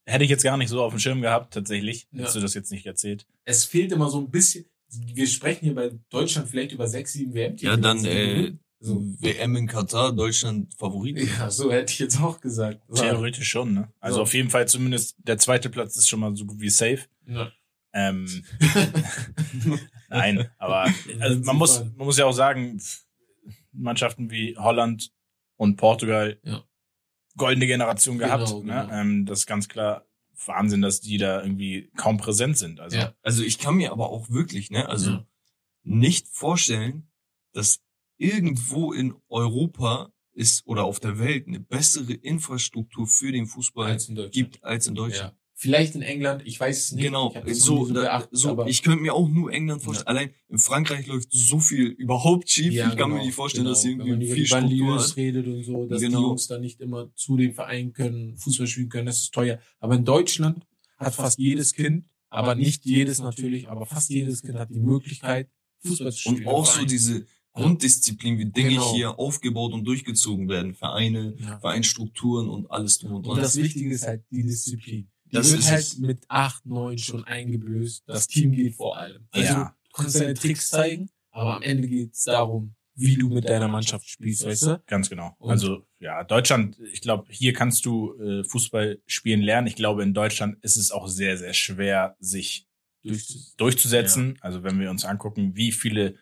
hätte ich jetzt gar nicht so auf dem Schirm gehabt, tatsächlich. Ja. Hättest du das jetzt nicht erzählt. Es fehlt immer so ein bisschen. Wir sprechen hier bei Deutschland vielleicht über sechs, sieben WM-Titel. Ja, dann äh, so. WM in Katar, Deutschland Favorit. Ja, so hätte ich jetzt auch gesagt. Theoretisch schon, ne? Also So. auf jeden Fall zumindest der zweite Platz ist schon mal so gut wie safe. Ja. Ähm, nein, aber also man muss, man muss ja auch sagen, Mannschaften wie Holland und Portugal, Ja. goldene Generation gehabt. Genau, Ne? genau. Ähm, das ist ganz klar Wahnsinn, dass die da irgendwie kaum präsent sind. Also Ja. Also ich kann mir aber auch wirklich, ne, also Ja. nicht vorstellen, dass irgendwo in Europa ist oder auf der Welt eine bessere Infrastruktur für den Fußball Als gibt als in Deutschland. Ja. Vielleicht in England, ich weiß es nicht. Genau, ich so, da, beachtet, so aber ich könnte mir auch nur England vorstellen. Allein in Frankreich läuft so viel überhaupt schief. Ja, ich kann mir genau, nicht vorstellen, genau. dass sie Wenn man irgendwie über viel die Struktur hat. redet und so, dass Genau. die Jungs da nicht immer zu dem Verein können, Fußball spielen können, das ist teuer. Aber in Deutschland hat fast jedes Kind, aber nicht jedes natürlich, aber fast jedes Kind hat die Möglichkeit, Fußball zu spielen. Und auch so diese Grunddisziplin, wie Dinge Genau. hier aufgebaut und durchgezogen werden. Vereine, Ja. Vereinsstrukturen und alles drum und Und dran. das Wichtige ist halt die Disziplin. Das wird ist halt mit acht, neun schon eingeblößt. Das Team geht vor allem. Also Ja. du kannst deine Tricks zeigen, aber am Ende geht es darum, wie du mit deiner Mannschaft spielst, weißt du? Ganz genau. Und- also ja, Deutschland, ich glaube, hier kannst du äh, Fußball spielen lernen. Ich glaube, in Deutschland ist es auch sehr, sehr schwer, sich Durch durchzusetzen. Also wenn wir uns angucken, wie viele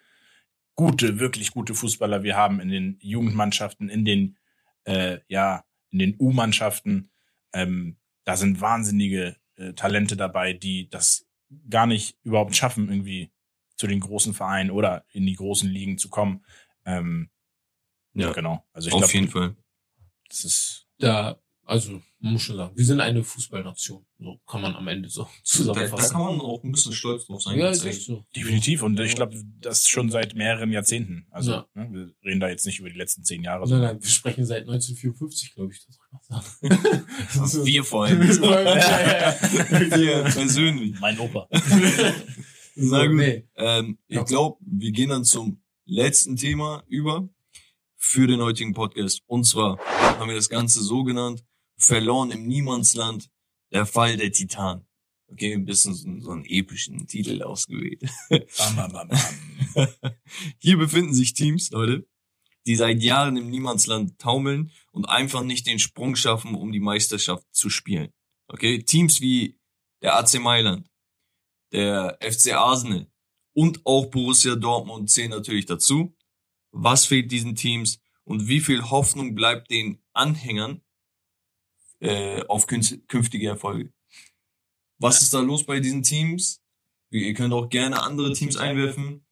gute, wirklich gute Fußballer wir haben in den Jugendmannschaften, in den äh, ja in den U-Mannschaften, ähm, da sind wahnsinnige äh, Talente dabei, die das gar nicht überhaupt schaffen, irgendwie zu den großen Vereinen oder in die großen Ligen zu kommen. Ähm, Ja. genau. Also ich Auf glaube, jeden Fall. das ist Da, also, man muss schon sagen, wir sind eine Fußballnation. So kann man am Ende so Da, da zusammenfassen. kann man auch ein bisschen stolz drauf sein. ja, ist echt so. definitiv und ich glaube, das schon seit mehreren Jahrzehnten. Also Ja. ne, wir reden da jetzt nicht über die letzten zehn Jahre. Nein, sondern- nein, wir sprechen seit 1954, glaube ich. darüber. So. Wir vor allem. Ja, ja, ja. Wir persönlich. Mein Opa. Na gut. nee. Ähm, ich glaube, wir gehen dann zum letzten Thema über für den heutigen Podcast. Und zwar haben wir das Ganze so genannt, verloren im Niemandsland, der Fall der Titan. Okay, ein bisschen so, so einen epischen Titel ausgewählt. Bam, bam, bam, bam. Hier befinden sich Teams, Leute, die seit Jahren im Niemandsland taumeln und einfach nicht den Sprung schaffen, um die Meisterschaft zu spielen. Okay, Teams wie der AC Mailand, der FC Arsenal und auch Borussia Dortmund zählen natürlich dazu. Was fehlt diesen Teams und wie viel Hoffnung bleibt den Anhängern äh, auf künftige Erfolge? Was ist da los bei diesen Teams? Ihr könnt auch gerne andere Teams einwerfen.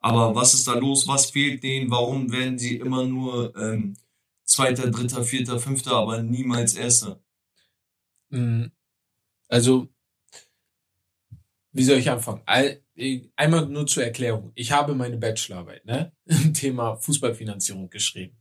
Aber was ist da los? Was fehlt denen? Warum werden sie immer nur ähm, Zweiter, Dritter, Vierter, Fünfter, aber niemals Erster? Mm, Also, wie soll ich anfangen? Eh, Einmal nur zur Erklärung. Ich habe meine Bachelorarbeit, ne, im Thema Fußballfinanzierung geschrieben.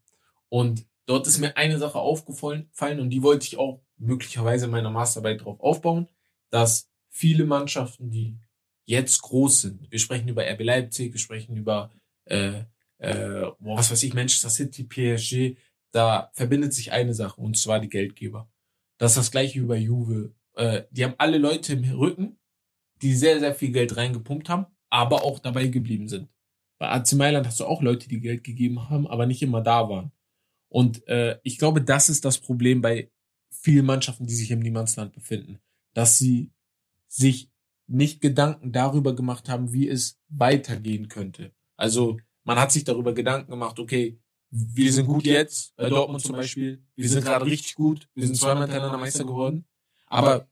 Und dort ist mir eine Sache aufgefallen fallen und die wollte ich auch möglicherweise in meiner Masterarbeit drauf aufbauen, dass viele Mannschaften, die jetzt groß sind, wir sprechen über RB Leipzig, wir sprechen über, äh, äh, was weiß ich, Manchester City, PSG, da verbindet sich eine Sache und zwar die Geldgeber. Das ist das gleiche wie bei Juve. Äh, die haben alle Leute im Rücken, die sehr, sehr viel Geld reingepumpt haben, aber auch dabei geblieben sind. Bei AC Mailand hast du auch Leute, die Geld gegeben haben, aber nicht immer da waren. Und äh, ich glaube, das ist das Problem bei vielen Mannschaften, die sich im Niemandsland befinden, dass sie sich nicht Gedanken darüber gemacht haben, wie es weitergehen könnte. Also man hat sich darüber Gedanken gemacht, okay, wir sind gut jetzt, bei Dortmund zum Beispiel, wir sind gerade richtig gut, wir sind zweimal hintereinander Meister geworden, aber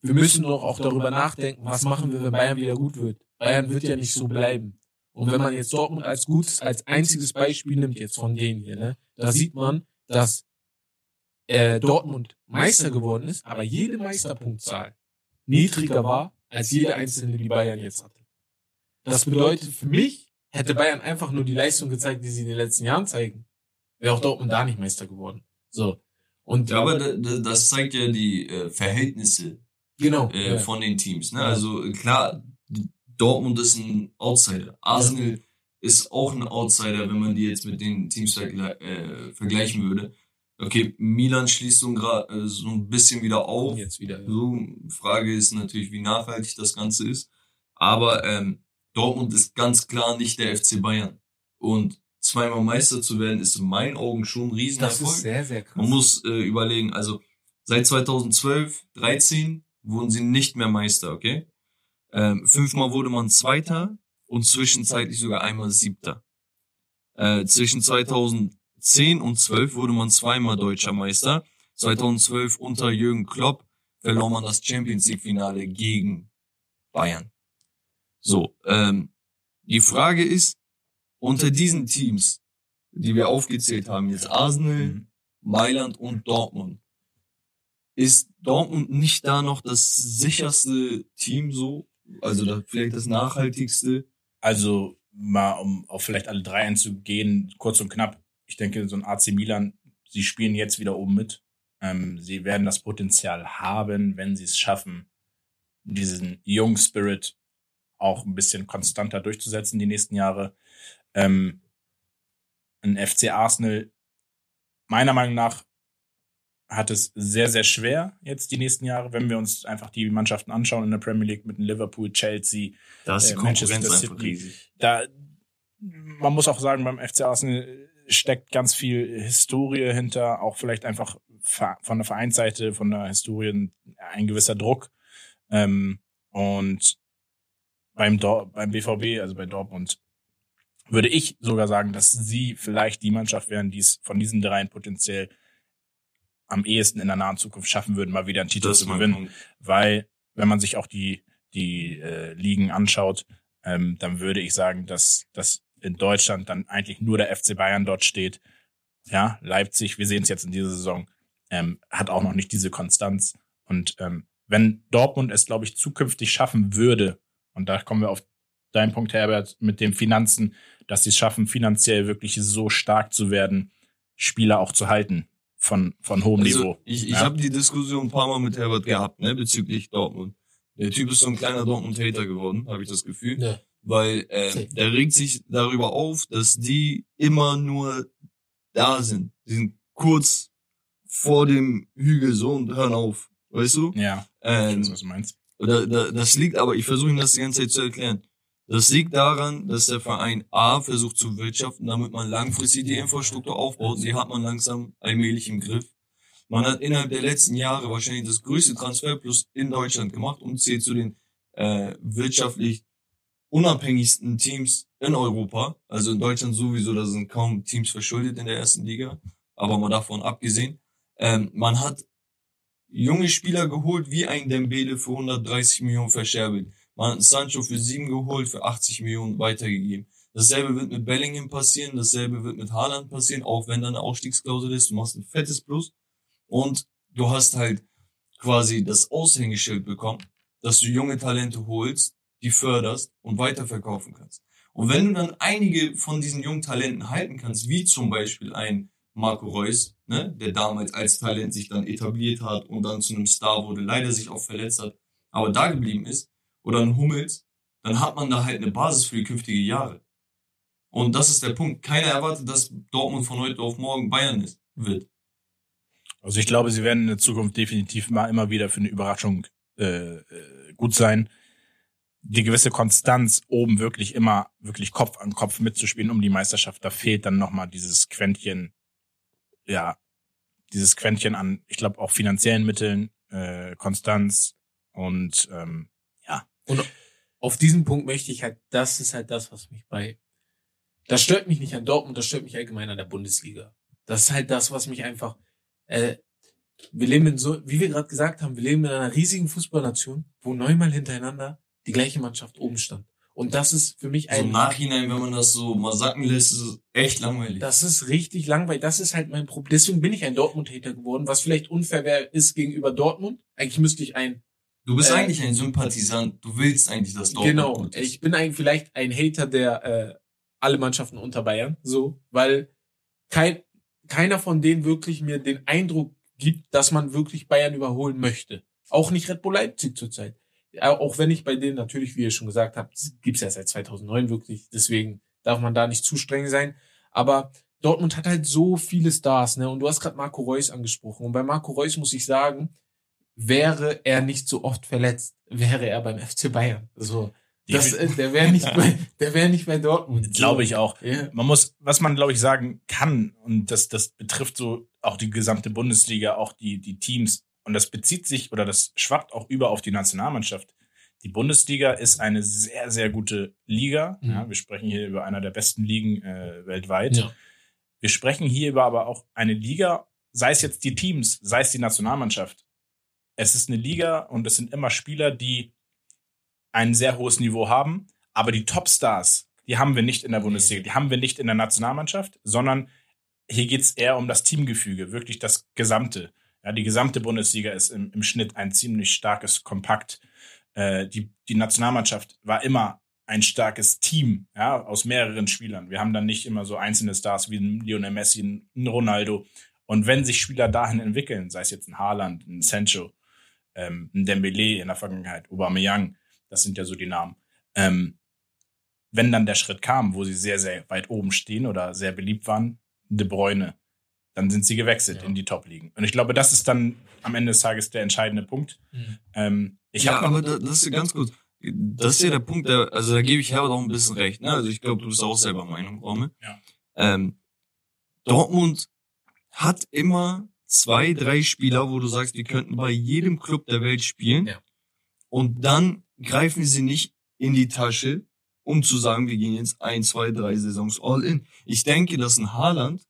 wir müssen doch auch darüber nachdenken, was machen wir, wenn Bayern wieder gut wird. Bayern wird ja nicht so bleiben. Und wenn man jetzt Dortmund als gutes, als einziges Beispiel nimmt jetzt von denen hier, ne, da sieht man, dass äh, Dortmund Meister geworden ist, aber jede Meisterpunktzahl niedriger war als jede einzelne, die Bayern jetzt hatte. Das bedeutet für mich, hätte Bayern einfach nur die Leistung gezeigt, die sie in den letzten Jahren zeigen, wäre auch Dortmund da nicht Meister geworden. So. Und Ja, aber da- da- das zeigt ja die äh, Verhältnisse genau. äh, ja. von den Teams. Ne? Also klar, Dortmund ist ein Outsider. Arsenal ist auch ein Outsider, wenn man die jetzt mit den Teams vergle äh, vergleichen würde. Okay, Milan schließt so ein, äh, so ein bisschen wieder auf. jetzt wieder. Ja. So, Frage ist natürlich, wie nachhaltig das Ganze ist. Aber ähm, Dortmund ist ganz klar nicht der FC Bayern. Und zweimal Meister zu werden, ist in meinen Augen schon ein Das Riesenerfolg. ist sehr, sehr krass. Man muss äh, überlegen, also seit 2012, 13 wurden sie nicht mehr Meister, okay? Ähm, fünfmal wurde man Zweiter und zwischenzeitlich sogar einmal Siebter. Äh, zwischen 2010 und 12 wurde man zweimal Deutscher Meister. 2012 unter Jürgen Klopp verlor man das Champions League Finale gegen Bayern. So, ähm, die Frage ist, unter diesen Teams, die wir aufgezählt haben, jetzt Arsenal, Mhm. Mailand und Dortmund. Ist Dortmund nicht da noch das sicherste Team so? Also da vielleicht das nachhaltigste? Also mal, um auf vielleicht alle drei einzugehen, kurz und knapp. Ich denke, so ein AC Milan, sie spielen jetzt wieder oben mit. Ähm, sie werden das Potenzial haben, wenn sie es schaffen, diesen jungen Spirit auch ein bisschen konstanter durchzusetzen die nächsten Jahre. Ähm, ein FC Arsenal, meiner Meinung nach, hat es sehr, sehr schwer jetzt die nächsten Jahre, wenn wir uns einfach die Mannschaften anschauen in der Premier League mit Liverpool, Chelsea, Da ist die Äh, Konkurrenz Manchester einfach City. riesig. da man muss auch sagen, beim FC Arsenal steckt ganz viel Historie hinter, auch vielleicht einfach von der Vereinsseite, von der Historie ein gewisser Druck. Ähm, und beim, Dor beim BVB, also bei Dortmund, würde ich sogar sagen, dass sie vielleicht die Mannschaft wären, die es von diesen dreien potenziell am ehesten in der nahen Zukunft schaffen würden, mal wieder einen Titel Das zu gewinnen weil wenn man sich auch die die äh, Ligen anschaut, ähm, dann würde ich sagen, dass, dass in Deutschland dann eigentlich nur der FC Bayern dort steht. Ja, Leipzig, wir sehen es jetzt in dieser Saison, ähm, hat auch noch nicht diese Konstanz. Und ähm, wenn Dortmund es, glaube ich, zukünftig schaffen würde, und da kommen wir auf deinen Punkt, Herbert, mit den Finanzen, dass sie es schaffen, finanziell wirklich so stark zu werden, Spieler auch zu halten von, von hohem Also, Niveau. ich ich Ja. habe die Diskussion ein paar Mal mit Herbert gehabt, ne, bezüglich Dortmund. Der Typ ist so ein kleiner Dortmund-Hater geworden, habe ich das Gefühl. Ja. Weil äh, der regt sich darüber auf, dass die immer nur da sind. Die sind kurz vor dem Hügel so und hören auf. Weißt du? Ja, ich Ähm, weiß, was du meinst. da, da, das liegt aber, ich versuche ihm das die ganze Zeit zu erklären. Das liegt daran, dass der Verein A versucht zu wirtschaften, damit man langfristig die Infrastruktur aufbaut. Die hat man langsam allmählich im Griff. Man hat innerhalb der letzten Jahre wahrscheinlich das größte Transferplus in Deutschland gemacht und zählt zu den äh, wirtschaftlich unabhängigsten Teams in Europa. Also in Deutschland sowieso, da sind kaum Teams verschuldet in der ersten Liga. Aber mal davon abgesehen. Ähm, man hat junge Spieler geholt, wie ein Dembele für 130 Millionen verscherbelt. Man hat Sancho für 7 geholt, für 80 Millionen weitergegeben. Dasselbe wird mit Bellingham passieren, dasselbe wird mit Haaland passieren, auch wenn da eine Ausstiegsklausel ist. Du machst ein fettes Plus und du hast halt quasi das Aushängeschild bekommen, dass du junge Talente holst, die förderst und weiterverkaufen kannst. Und wenn du dann einige von diesen jungen Talenten halten kannst, wie zum Beispiel ein Marco Reus, ne, der damals als Talent sich dann etabliert hat und dann zu einem Star wurde, leider sich auch verletzt hat, aber da geblieben ist, oder ein Hummels, dann hat man da halt eine Basis für die künftigen Jahre. Und das ist der Punkt. Keiner erwartet, dass Dortmund von heute auf morgen Bayern ist, wird. Also ich glaube, sie werden in der Zukunft definitiv mal immer wieder für eine Überraschung äh, äh, gut sein. Die gewisse Konstanz oben wirklich immer wirklich Kopf an Kopf mitzuspielen um die Meisterschaft, da fehlt dann nochmal dieses Quäntchen, ja, dieses Quäntchen an, ich glaube auch finanziellen Mitteln, äh, Konstanz und ähm, Und auf diesen Punkt möchte ich halt, das ist halt das, was mich bei, das stört mich nicht an Dortmund, das stört mich allgemein an der Bundesliga. Das ist halt das, was mich einfach, äh, wir leben in so, wie wir gerade gesagt haben, wir leben in einer riesigen Fußballnation, wo neunmal hintereinander die gleiche Mannschaft oben stand. Und das ist für mich ein, im Nachhinein, wenn man das so mal sacken lässt, ist es echt langweilig. das ist richtig langweilig. Das ist halt mein Problem. Deswegen bin ich ein Dortmund-Hater geworden, was vielleicht unfair wär- ist gegenüber Dortmund. Eigentlich müsste ich ein Du bist Äh, eigentlich ein Sympathisant. Du willst eigentlich, dass Dortmund Genau, gut ist. ich bin eigentlich vielleicht ein Hater der äh, alle Mannschaften unter Bayern, so, weil kein, keiner von denen wirklich mir den Eindruck gibt, dass man wirklich Bayern überholen möchte. Auch nicht Red Bull Leipzig zurzeit. Auch wenn ich bei denen natürlich, wie ihr schon gesagt habt, gibt's ja seit 2009 wirklich, deswegen darf man da nicht zu streng sein. Aber Dortmund hat halt so viele Stars, ne? Und du hast gerade Marco Reus angesprochen. Und bei Marco Reus muss ich sagen, wäre er nicht so oft verletzt, wäre er beim FC Bayern. So, das, äh, der wäre nicht bei, der wäre nicht bei Dortmund. Glaube ich auch. Ja. Man muss, was man glaube ich sagen kann, und das, das betrifft so auch die gesamte Bundesliga, auch die, die Teams, und das bezieht sich oder das schwappt auch über auf die Nationalmannschaft. Die Bundesliga ist eine sehr, sehr gute Liga. Mhm. Ja, wir sprechen hier über einer der besten Ligen äh, weltweit. Ja. Wir sprechen hier über aber auch eine Liga, sei es jetzt die Teams, sei es die Nationalmannschaft. Es ist eine Liga und es sind immer Spieler, die ein sehr hohes Niveau haben, aber die Topstars, die haben wir nicht in der Bundesliga, die haben wir nicht in der Nationalmannschaft, sondern hier geht's eher um das Teamgefüge, wirklich das Gesamte. Ja, die gesamte Bundesliga ist im, im Schnitt ein ziemlich starkes Kompakt. Äh, die, die Nationalmannschaft war immer ein starkes Team, ja, aus mehreren Spielern. Wir haben dann nicht immer so einzelne Stars wie ein Lionel Messi, ein Ronaldo. Und wenn sich Spieler dahin entwickeln, sei es jetzt ein Haaland, ein Sancho, ähm, Dembele in der Vergangenheit, Aubameyang, das sind ja so die Namen. Ähm, wenn dann der Schritt kam, wo sie sehr, sehr weit oben stehen oder sehr beliebt waren, De Bruyne, dann sind sie gewechselt Ja. in die Top-Ligen. Und ich glaube, das ist dann am Ende des Tages der entscheidende Punkt. Mhm. Ähm, ich ja, aber da, das ist ja ganz gut. Das ist ja der Punkt, der, also da gebe ich Herbert auch ein bisschen recht. Ne? Also ich glaube, du bist auch selber Meinung, Romme. Ja. Ähm, Dortmund hat immer zwei, drei Spieler, wo du sagst, die könnten bei jedem Club der Welt spielen. Ja. Und dann greifen sie nicht in die Tasche, um zu sagen, wir gehen jetzt ein, zwei, drei Saisons all in. Ich denke, dass ein Haaland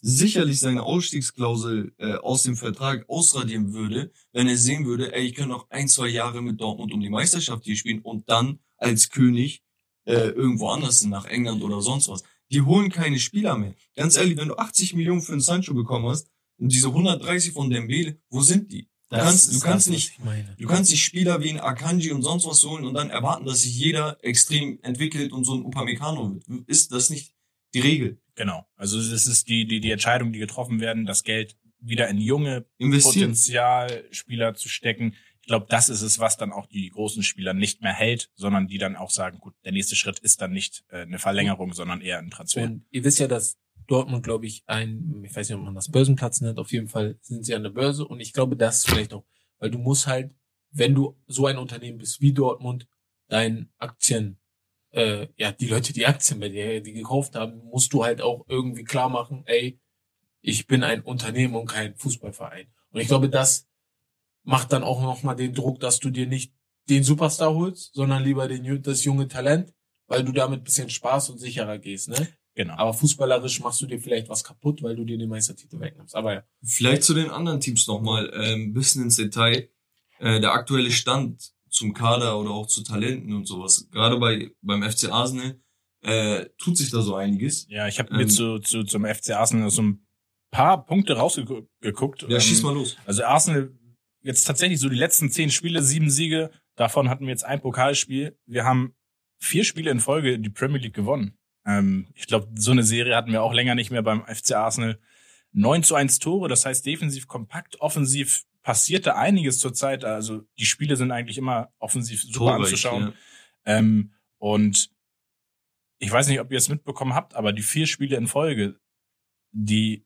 sicherlich seine Ausstiegsklausel äh, aus dem Vertrag ausradieren würde, wenn er sehen würde, ey, ich kann noch ein, zwei Jahre mit Dortmund um die Meisterschaft hier spielen und dann als König äh, irgendwo anders nach England oder sonst was. Die holen keine Spieler mehr. Ganz ehrlich, wenn du 80 Millionen für einen Sancho bekommen hast diese 130 von Dembele, wo sind die? Du Das kannst, du kannst das, nicht, du kannst nicht Spieler wie ein Akanji und sonst was holen und dann erwarten, dass sich jeder extrem entwickelt und so ein Upamecano wird. Ist das nicht die Regel? Genau. Also es ist die, die, die Entscheidung, die getroffen werden, das Geld wieder in junge. Potenzialspieler zu stecken. Ich glaube, das ist es, was dann auch die großen Spieler nicht mehr hält, sondern die dann auch sagen, gut, der nächste Schritt ist dann nicht äh, eine Verlängerung, sondern eher ein Transfer. Und ihr wisst ja, dass Dortmund, glaube ich, ein, ich weiß nicht, ob man das Börsenplatz nennt, auf jeden Fall sind sie an der Börse und ich glaube, das vielleicht auch, weil du musst halt, wenn du so ein Unternehmen bist wie Dortmund, deinen Aktien, äh, ja, die Leute, die Aktien bei dir, die gekauft haben, musst du halt auch irgendwie klar machen, ey, ich bin ein Unternehmen und kein Fußballverein. Und ich glaube, das macht dann auch nochmal den Druck, dass du dir nicht den Superstar holst, sondern lieber den, das junge Talent, weil du damit bisschen Spaß und sicherer gehst, ne? Genau. Aber fußballerisch machst du dir vielleicht was kaputt, weil du dir den Meistertitel wegnimmst. Aber ja. Vielleicht zu den anderen Teams nochmal äh, ein bisschen ins Detail. Äh, der aktuelle Stand zum Kader oder auch zu Talenten und sowas. Gerade bei beim FC Arsenal äh, tut sich da so einiges. Ja, ich habe mir Ähm, zu, zu, zum FC Arsenal so ein paar Punkte rausgeguckt. Ja, schieß Ähm, mal los. Also Arsenal jetzt tatsächlich so die letzten zehn Spiele, sieben Siege. Davon hatten wir jetzt ein Pokalspiel. Wir haben vier Spiele in Folge die Premier League gewonnen. Ähm, ich glaube, so eine Serie hatten wir auch länger nicht mehr beim FC Arsenal. 9 zu 1 Tore, das heißt defensiv kompakt, offensiv passierte einiges zurzeit. Also die Spiele sind eigentlich immer offensiv super Torreich, anzuschauen. ja. Ähm, und ich weiß nicht, ob ihr es mitbekommen habt, aber die vier Spiele in Folge, die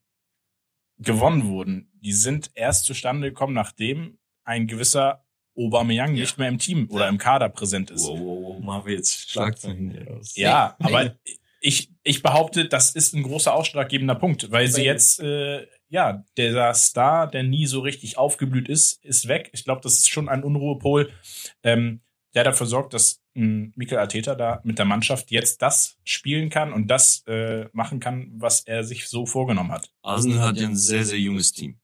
gewonnen wurden, die sind erst zustande gekommen, nachdem ein gewisser Aubameyang Ja. nicht mehr im Team oder im Kader präsent ist. Wow, wow, wow, machen wir jetzt Schlagzeilen aus. Ja, aber ich, ich behaupte, das ist ein großer ausschlaggebender Punkt, weil sie jetzt, äh, ja, der Star, der nie so richtig aufgeblüht ist, ist weg. Ich glaube, das ist schon ein Unruhepol, ähm, der dafür sorgt, dass ähm, Mikel Arteta da mit der Mannschaft jetzt das spielen kann und das äh, machen kann, was er sich so vorgenommen hat. Arsenal hat ja ein sehr, sehr junges Team.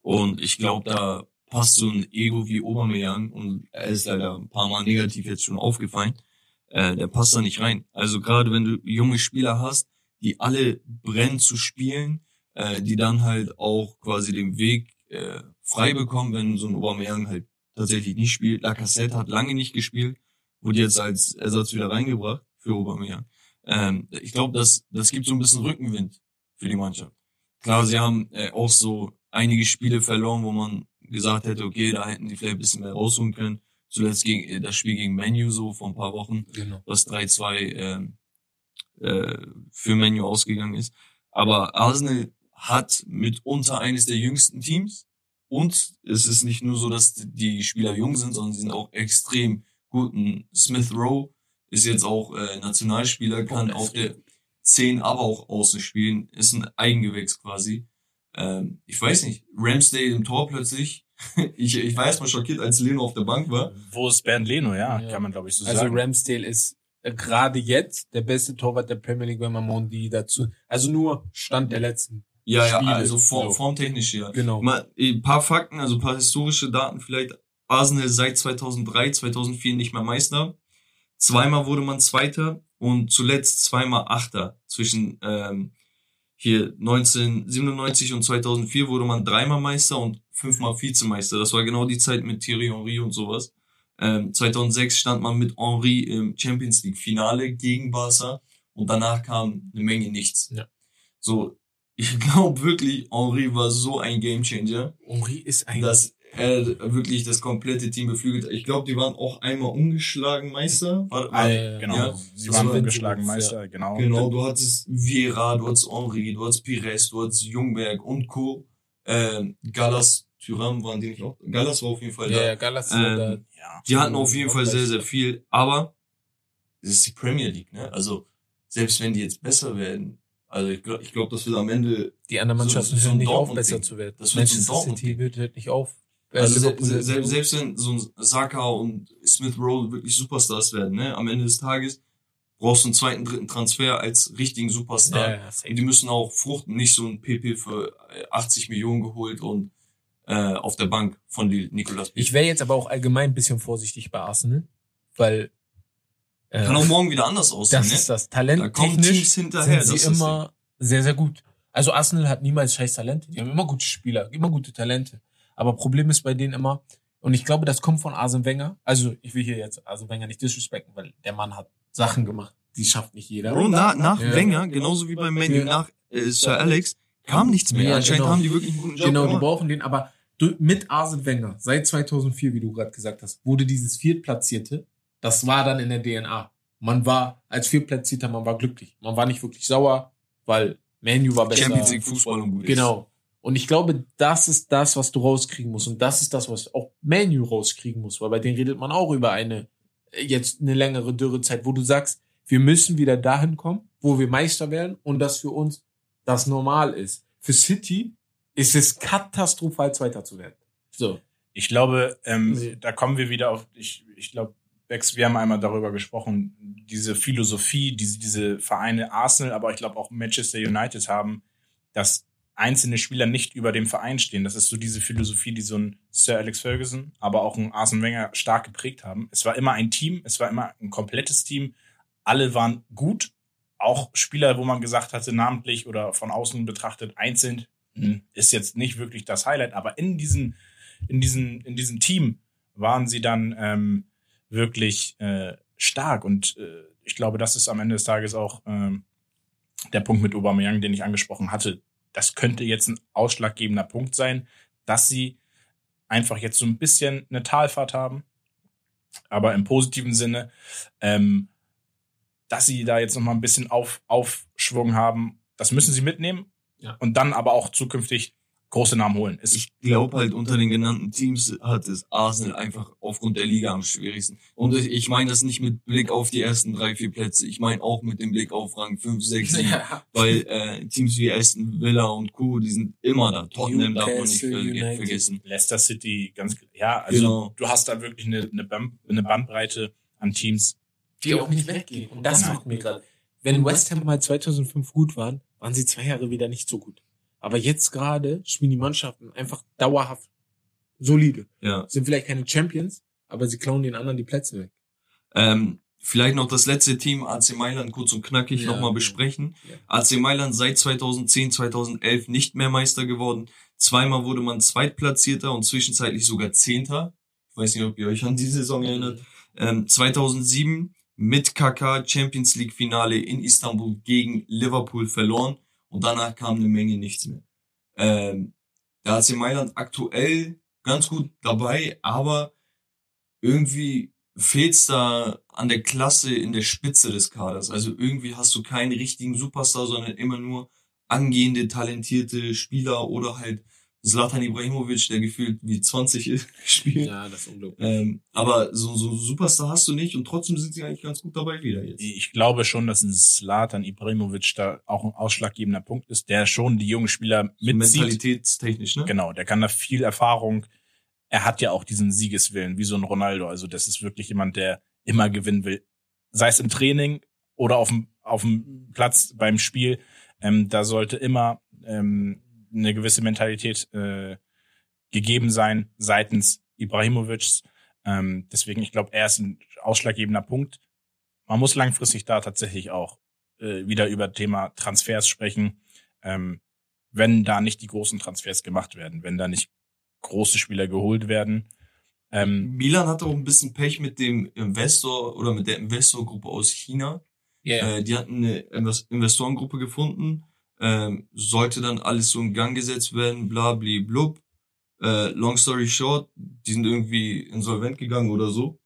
Und ich glaube, da passt so ein Ego wie Aubameyang und er ist leider ein paar Mal negativ jetzt schon aufgefallen. Äh, der passt da nicht rein. Also gerade wenn du junge Spieler hast, die alle brennen zu spielen, äh, die dann halt auch quasi den Weg äh, frei bekommen, wenn so ein Aubameyang halt tatsächlich nicht spielt. Lacazette hat lange nicht gespielt, wurde jetzt als Ersatz wieder reingebracht für Aubameyang. Ähm, ich glaube, das, das gibt so ein bisschen Rückenwind für die Mannschaft. Klar, sie haben äh, auch so einige Spiele verloren, wo man gesagt hätte, okay, da hätten die vielleicht ein bisschen mehr rausholen können. Zuletzt gegen äh, das Spiel gegen Menu so vor ein paar Wochen, Genau. was 3-2 ähm, äh, für Menu ausgegangen ist. Aber Arsenal hat mitunter eines der jüngsten Teams. Und es ist nicht nur so, dass die Spieler jung sind, sondern sie sind auch extrem gut. Ein Smith Rowe ist jetzt auch äh, Nationalspieler, kann auf der 10 aber auch außen spielen, ist ein Eigengewächs quasi. Ähm, ich weiß nicht, Ramsdale im Tor plötzlich. ich, ich war erstmal schockiert, als Leno auf der Bank war. Wo ist Bernd Leno? Ja, Ja. kann man glaube ich so Also sagen. Ramsdale ist gerade jetzt der beste Torwart der Premier League, wenn man Mondi dazu, also nur Stand der letzten. Ja, ja, Spiele, also form, formtechnisch ja. Genau. Mal ein paar Fakten, also ein paar historische Daten vielleicht. Arsenal seit 2003, 2004 nicht mehr Meister. Zweimal wurde man Zweiter und zuletzt zweimal Achter. Zwischen ähm, hier 1997 und 2004 wurde man dreimal Meister und fünfmal Vizemeister. Das war genau die Zeit mit Thierry Henry und sowas. Ähm, 2006 stand man mit Henry im Champions League Finale gegen Barca und danach kam eine Menge nichts. Ja. So, ich glaube wirklich, Henry war so ein Gamechanger Henri ist ein dass er wirklich das komplette Team beflügelt. Ich glaube, die waren auch einmal ungeschlagen Meister. War, war, äh, genau. Ja, Sie waren war ungeschlagen Meister, genau. genau, du hattest Vieira, du hattest Henri, du hattest Pires, du hattest Jungberg und Co. Ähm, Gallas, Thuram waren die nicht auch? Gallas war auf jeden Fall ja, da. ja, Gallas Ähm, oder Ja. Die hatten auf jeden Fall sehr, sehr viel, aber es ist die Premier League, ne? Also, selbst wenn die jetzt besser werden, also ich glaube, ich glaub, das wird am Ende die anderen so- Mannschaften so ein hören nicht auf, Dortmund-Ding. besser zu werden. Das wird so Manchester. City wird hört nicht auf. Äh, Also se se se selbst wenn so ein Saka und Smith Rowe wirklich Superstars werden, ne, am Ende des Tages brauchst du einen zweiten, dritten Transfer als richtigen Superstar. ja, ja. Und die müssen auch fruchten, nicht so ein PP für äh, 80 Millionen geholt und äh, auf der Bank von Nicolas Ich wäre jetzt aber auch allgemein ein bisschen vorsichtig bei Arsenal, weil Äh, Kann auch morgen wieder anders aussehen, das ne? ist das. Da kommen Teams hinterher. sind das sie ist immer sehr, sehr gut. Also Arsenal hat niemals scheiß Talente. Die haben immer gute Spieler, immer gute Talente. Aber Problem ist bei denen immer, und ich glaube, das kommt von Arsene Wenger. Also ich will hier jetzt Arsene Wenger nicht disrespekten, weil der Mann hat Sachen gemacht, die schafft nicht jeder. Bro, na, nach Ja. Wenger, genauso wie beim Menu, Ja. nach äh, Sir Alex, kam nichts mehr. Ja, Anscheinend genau. haben die wirklich einen guten Job Genau, die gemacht. brauchen den, aber du, mit Arsene Wenger, seit 2004, wie du gerade gesagt hast, wurde dieses Viertplatzierte, das war dann in der DNA. Man war als Viertplatzierter, man war glücklich. Man war nicht wirklich sauer, weil Manu war besser. Champions League Fußball und gut ist. Genau. Und ich glaube, das ist das, was du rauskriegen musst. Und das ist das, was auch Manu rauskriegen muss. Weil bei denen redet man auch über eine, jetzt eine längere Dürrezeit, wo du sagst, wir müssen wieder dahin kommen, wo wir Meister werden und das für uns das normal ist. Für City ist es katastrophal, Zweiter zu werden. So. Ich glaube, ähm, Nee. da kommen wir wieder auf, ich, ich glaube, Bex, wir haben einmal darüber gesprochen, diese Philosophie, diese, diese Vereine Arsenal, aber ich glaube auch Manchester United haben, dass einzelne Spieler nicht über dem Verein stehen. Das ist so diese Philosophie, die so ein Sir Alex Ferguson, aber auch ein Arsene Wenger stark geprägt haben. Es war immer ein Team, es war immer ein komplettes Team. Alle waren gut. Auch Spieler, wo man gesagt hatte, namentlich oder von außen betrachtet, einzeln, hm, ist jetzt nicht wirklich das Highlight, aber in diesem, in diesem, in diesem Team waren sie dann ähm, wirklich äh, stark. Und äh, ich glaube, das ist am Ende des Tages auch ähm, der Punkt mit Aubameyang, den ich angesprochen hatte. Das könnte jetzt ein ausschlaggebender Punkt sein, dass sie einfach jetzt so ein bisschen eine Talfahrt haben, aber im positiven Sinne, ähm, dass sie da jetzt noch mal ein bisschen auf, Aufschwung haben. Das müssen sie mitnehmen Ja. und dann aber auch zukünftig große Namen holen. Ist, Ich glaube halt, unter den genannten Teams hat es Arsenal einfach aufgrund der Liga am schwierigsten. Und ich- meine das nicht mit Blick auf die ersten drei, vier Plätze. Ich meine auch mit dem Blick auf Rang 5, 6, 7. Ja. Weil äh, Teams wie Aston Villa und Co., die sind immer da. Tottenham darf man nicht United. vergessen. Leicester City ganz ja, also Genau. du hast da wirklich eine, eine, Band, eine Bandbreite an Teams. Die auch nicht weggehen. Und das Nein. macht mir gerade. Wenn West Ham mal 2005 gut waren, waren sie zwei Jahre wieder nicht so gut. Aber jetzt gerade spielen die Mannschaften einfach dauerhaft solide. Ja. Sind vielleicht keine Champions, aber sie klauen den anderen die Plätze weg. Ähm, vielleicht noch das letzte Team, AC Mailand, kurz und knackig Ja, nochmal ja. besprechen. Ja. AC Mailand seit 2010, 2011 nicht mehr Meister geworden. Zweimal wurde man Zweitplatzierter und zwischenzeitlich sogar Zehnter. Ich weiß nicht, ob ihr euch an die Saison erinnert. Ähm, 2007 mit KK Champions League Finale in Istanbul gegen Liverpool verloren und danach kam eine Menge nichts mehr. Ähm, der AC Mailand aktuell ganz gut dabei, aber irgendwie fehlt's da an der Klasse in der Spitze des Kaders. Also irgendwie hast du keinen richtigen Superstar, sondern immer nur angehende, talentierte Spieler oder halt Zlatan Ibrahimovic, der gefühlt wie 20 ist, spielt. Ja, das ist unglaublich. Ähm, aber so, so einen Superstar hast du nicht und trotzdem sind sie eigentlich ganz gut dabei wieder jetzt. Ich glaube schon, dass ein Slatan Ibrahimovic da auch ein ausschlaggebender Punkt ist, der schon die jungen Spieler mitzieht. Mentalitätstechnisch, ne? Genau, der kann da viel Erfahrung. Er hat ja auch diesen Siegeswillen, wie so ein Ronaldo. Also das ist wirklich jemand, der immer gewinnen will. Sei es im Training oder auf dem, auf dem Platz beim Spiel. Ähm, da sollte immer ähm, eine gewisse Mentalität äh, gegeben sein seitens Ibrahimovics. Ähm, deswegen, ich glaube, er ist ein ausschlaggebender Punkt. Man muss langfristig da tatsächlich auch äh, wieder über Thema Transfers sprechen. Ähm, wenn da nicht die großen Transfers gemacht werden, wenn da nicht große Spieler geholt werden. Ähm, Milan hatte auch ein bisschen Pech mit dem Investor oder mit der Investorgruppe aus China. Ja. Äh, die hatten eine Invest- Investorengruppe gefunden, ähm, sollte dann alles so in Gang gesetzt werden, bla bli blub. Äh, long story short, die sind irgendwie insolvent gegangen oder so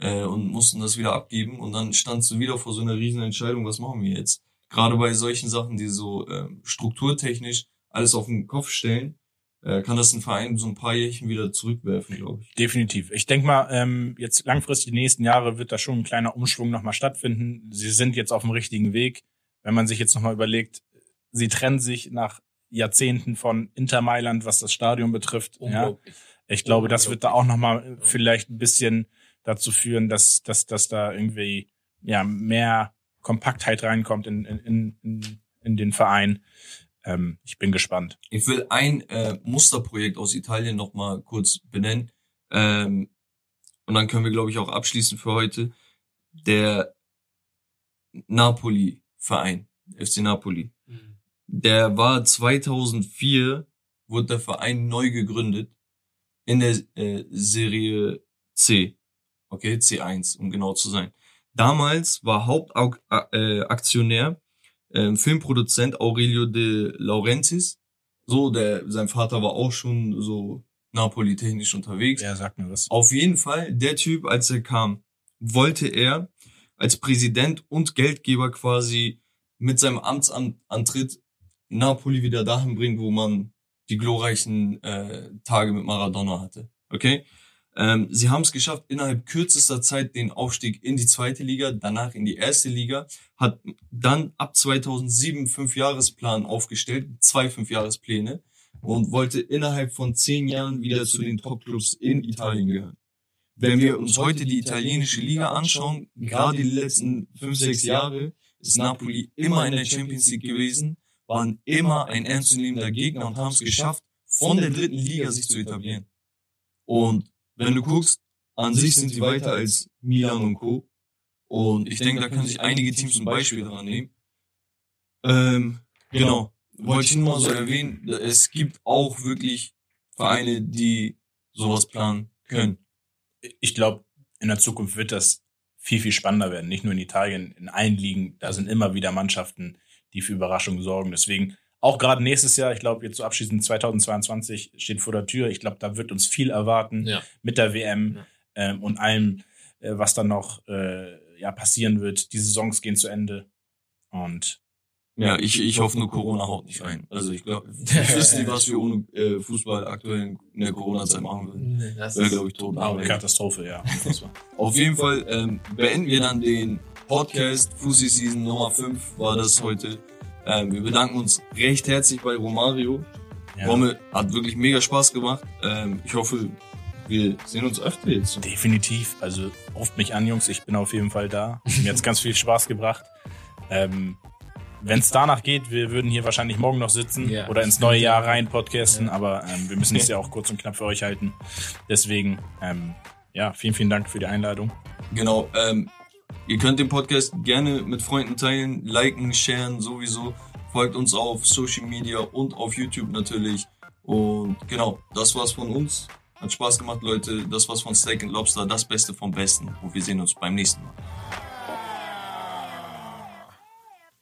äh, und mussten das wieder abgeben und dann standst du wieder vor so einer riesen Entscheidung, was machen wir jetzt? Gerade bei solchen Sachen, die so ähm, strukturtechnisch alles auf den Kopf stellen, äh, kann das ein Verein so ein paar Jährchen wieder zurückwerfen, glaube ich. definitiv. Ich denke mal, ähm, jetzt langfristig die nächsten Jahre wird da schon ein kleiner Umschwung nochmal stattfinden. Sie sind jetzt auf dem richtigen Weg. Wenn man sich jetzt nochmal überlegt, sie trennen sich nach Jahrzehnten von Inter Mailand, was das Stadion betrifft. Ja. Ich glaube, das wird da auch nochmal vielleicht ein bisschen dazu führen, dass, dass, dass da irgendwie ja mehr Kompaktheit reinkommt in, in, in, in den Verein. Ähm, ich bin gespannt. Ich will ein äh, Musterprojekt aus Italien noch mal kurz benennen. Ähm, und dann können wir, glaube ich, auch abschließen für heute. der Napoli-Verein, FC Napoli. Der war 2004, wurde der Verein neu gegründet in der äh, Serie C. Okay, C1, um genau zu sein. Damals war Hauptaktionär äh, Filmproduzent Aurelio de Laurentiis. So, der, sein Vater war auch schon so Napoli-technisch unterwegs. Ja, sag mir was. Auf jeden Fall, der Typ, als er kam, wollte er als Präsident und Geldgeber quasi mit seinem Amtsantritt Napoli wieder dahin bringen, wo man die glorreichen äh, Tage mit Maradona hatte. Okay? Ähm, sie haben es geschafft, innerhalb kürzester Zeit den Aufstieg in die zweite Liga, danach in die erste Liga, hat dann ab 2007 fünf Jahresplan aufgestellt, zwei fünf Jahrespläne und wollte innerhalb von zehn Jahren wieder zu den Topclubs in Italien gehören. Wenn wir uns heute die italienische Liga anschauen, gerade die letzten fünf, sechs Jahre, ist Napoli immer in der Champions League gewesen, waren immer ein ernstzunehmender Gegner und haben es geschafft, von der dritten Liga sich zu etablieren. Und wenn du guckst, an sich sind sie weiter als Milan und Co. Und ich denke, da können sich einige Teams ein Beispiel daran nehmen. Ähm, genau. Wollte ich nur mal so erwähnen, es gibt auch wirklich Vereine, die sowas planen können. Ich glaube, in der Zukunft wird das viel, viel spannender werden. Nicht nur in Italien, in allen Ligen. Da sind immer wieder Mannschaften, die für Überraschungen sorgen. Deswegen auch gerade nächstes Jahr, ich glaube, jetzt so abschließend 2022 steht vor der Tür. Ich glaube, da wird uns viel erwarten Ja. mit der WM Ja. ähm, und allem, äh, was dann noch äh, ja, passieren wird. Die Saisons gehen zu Ende. Und Ja, ich, ich hoffe nur, Corona haut nicht ein. Also ich glaube, ich wüsste nicht, was wir ohne äh, Fußball aktuell in der Corona-Zeit machen würden. Nee, das Wäre, ist glaube ich, tot. eine Katastrophe, ja. Auf jeden Fall ähm, beenden wir dann den Podcast. Fussi Season Nummer 5 war das heute. Ähm, wir bedanken uns recht herzlich bei Romario. ja. Rommel hat wirklich mega Spaß gemacht. Ähm, ich hoffe, wir sehen uns öfter jetzt. Definitiv. Also ruft mich an, Jungs. Ich bin auf jeden Fall da. Mir hat's ganz viel Spaß gebracht. Ähm, Wenn es danach geht, wir würden hier wahrscheinlich morgen noch sitzen Ja. oder ins neue Jahr rein podcasten, aber ähm, wir müssen es ja auch kurz und knapp für euch halten. Deswegen, ähm, ja, vielen, vielen Dank für die Einladung. Genau. Ähm, ihr könnt den Podcast gerne mit Freunden teilen, liken, sharen, sowieso. Folgt uns auf Social Media und auf YouTube natürlich. Und genau, das war's von uns. Hat Spaß gemacht, Leute. Das war's von Steak and Lobster, das Beste vom Besten. Und wir sehen uns beim nächsten Mal.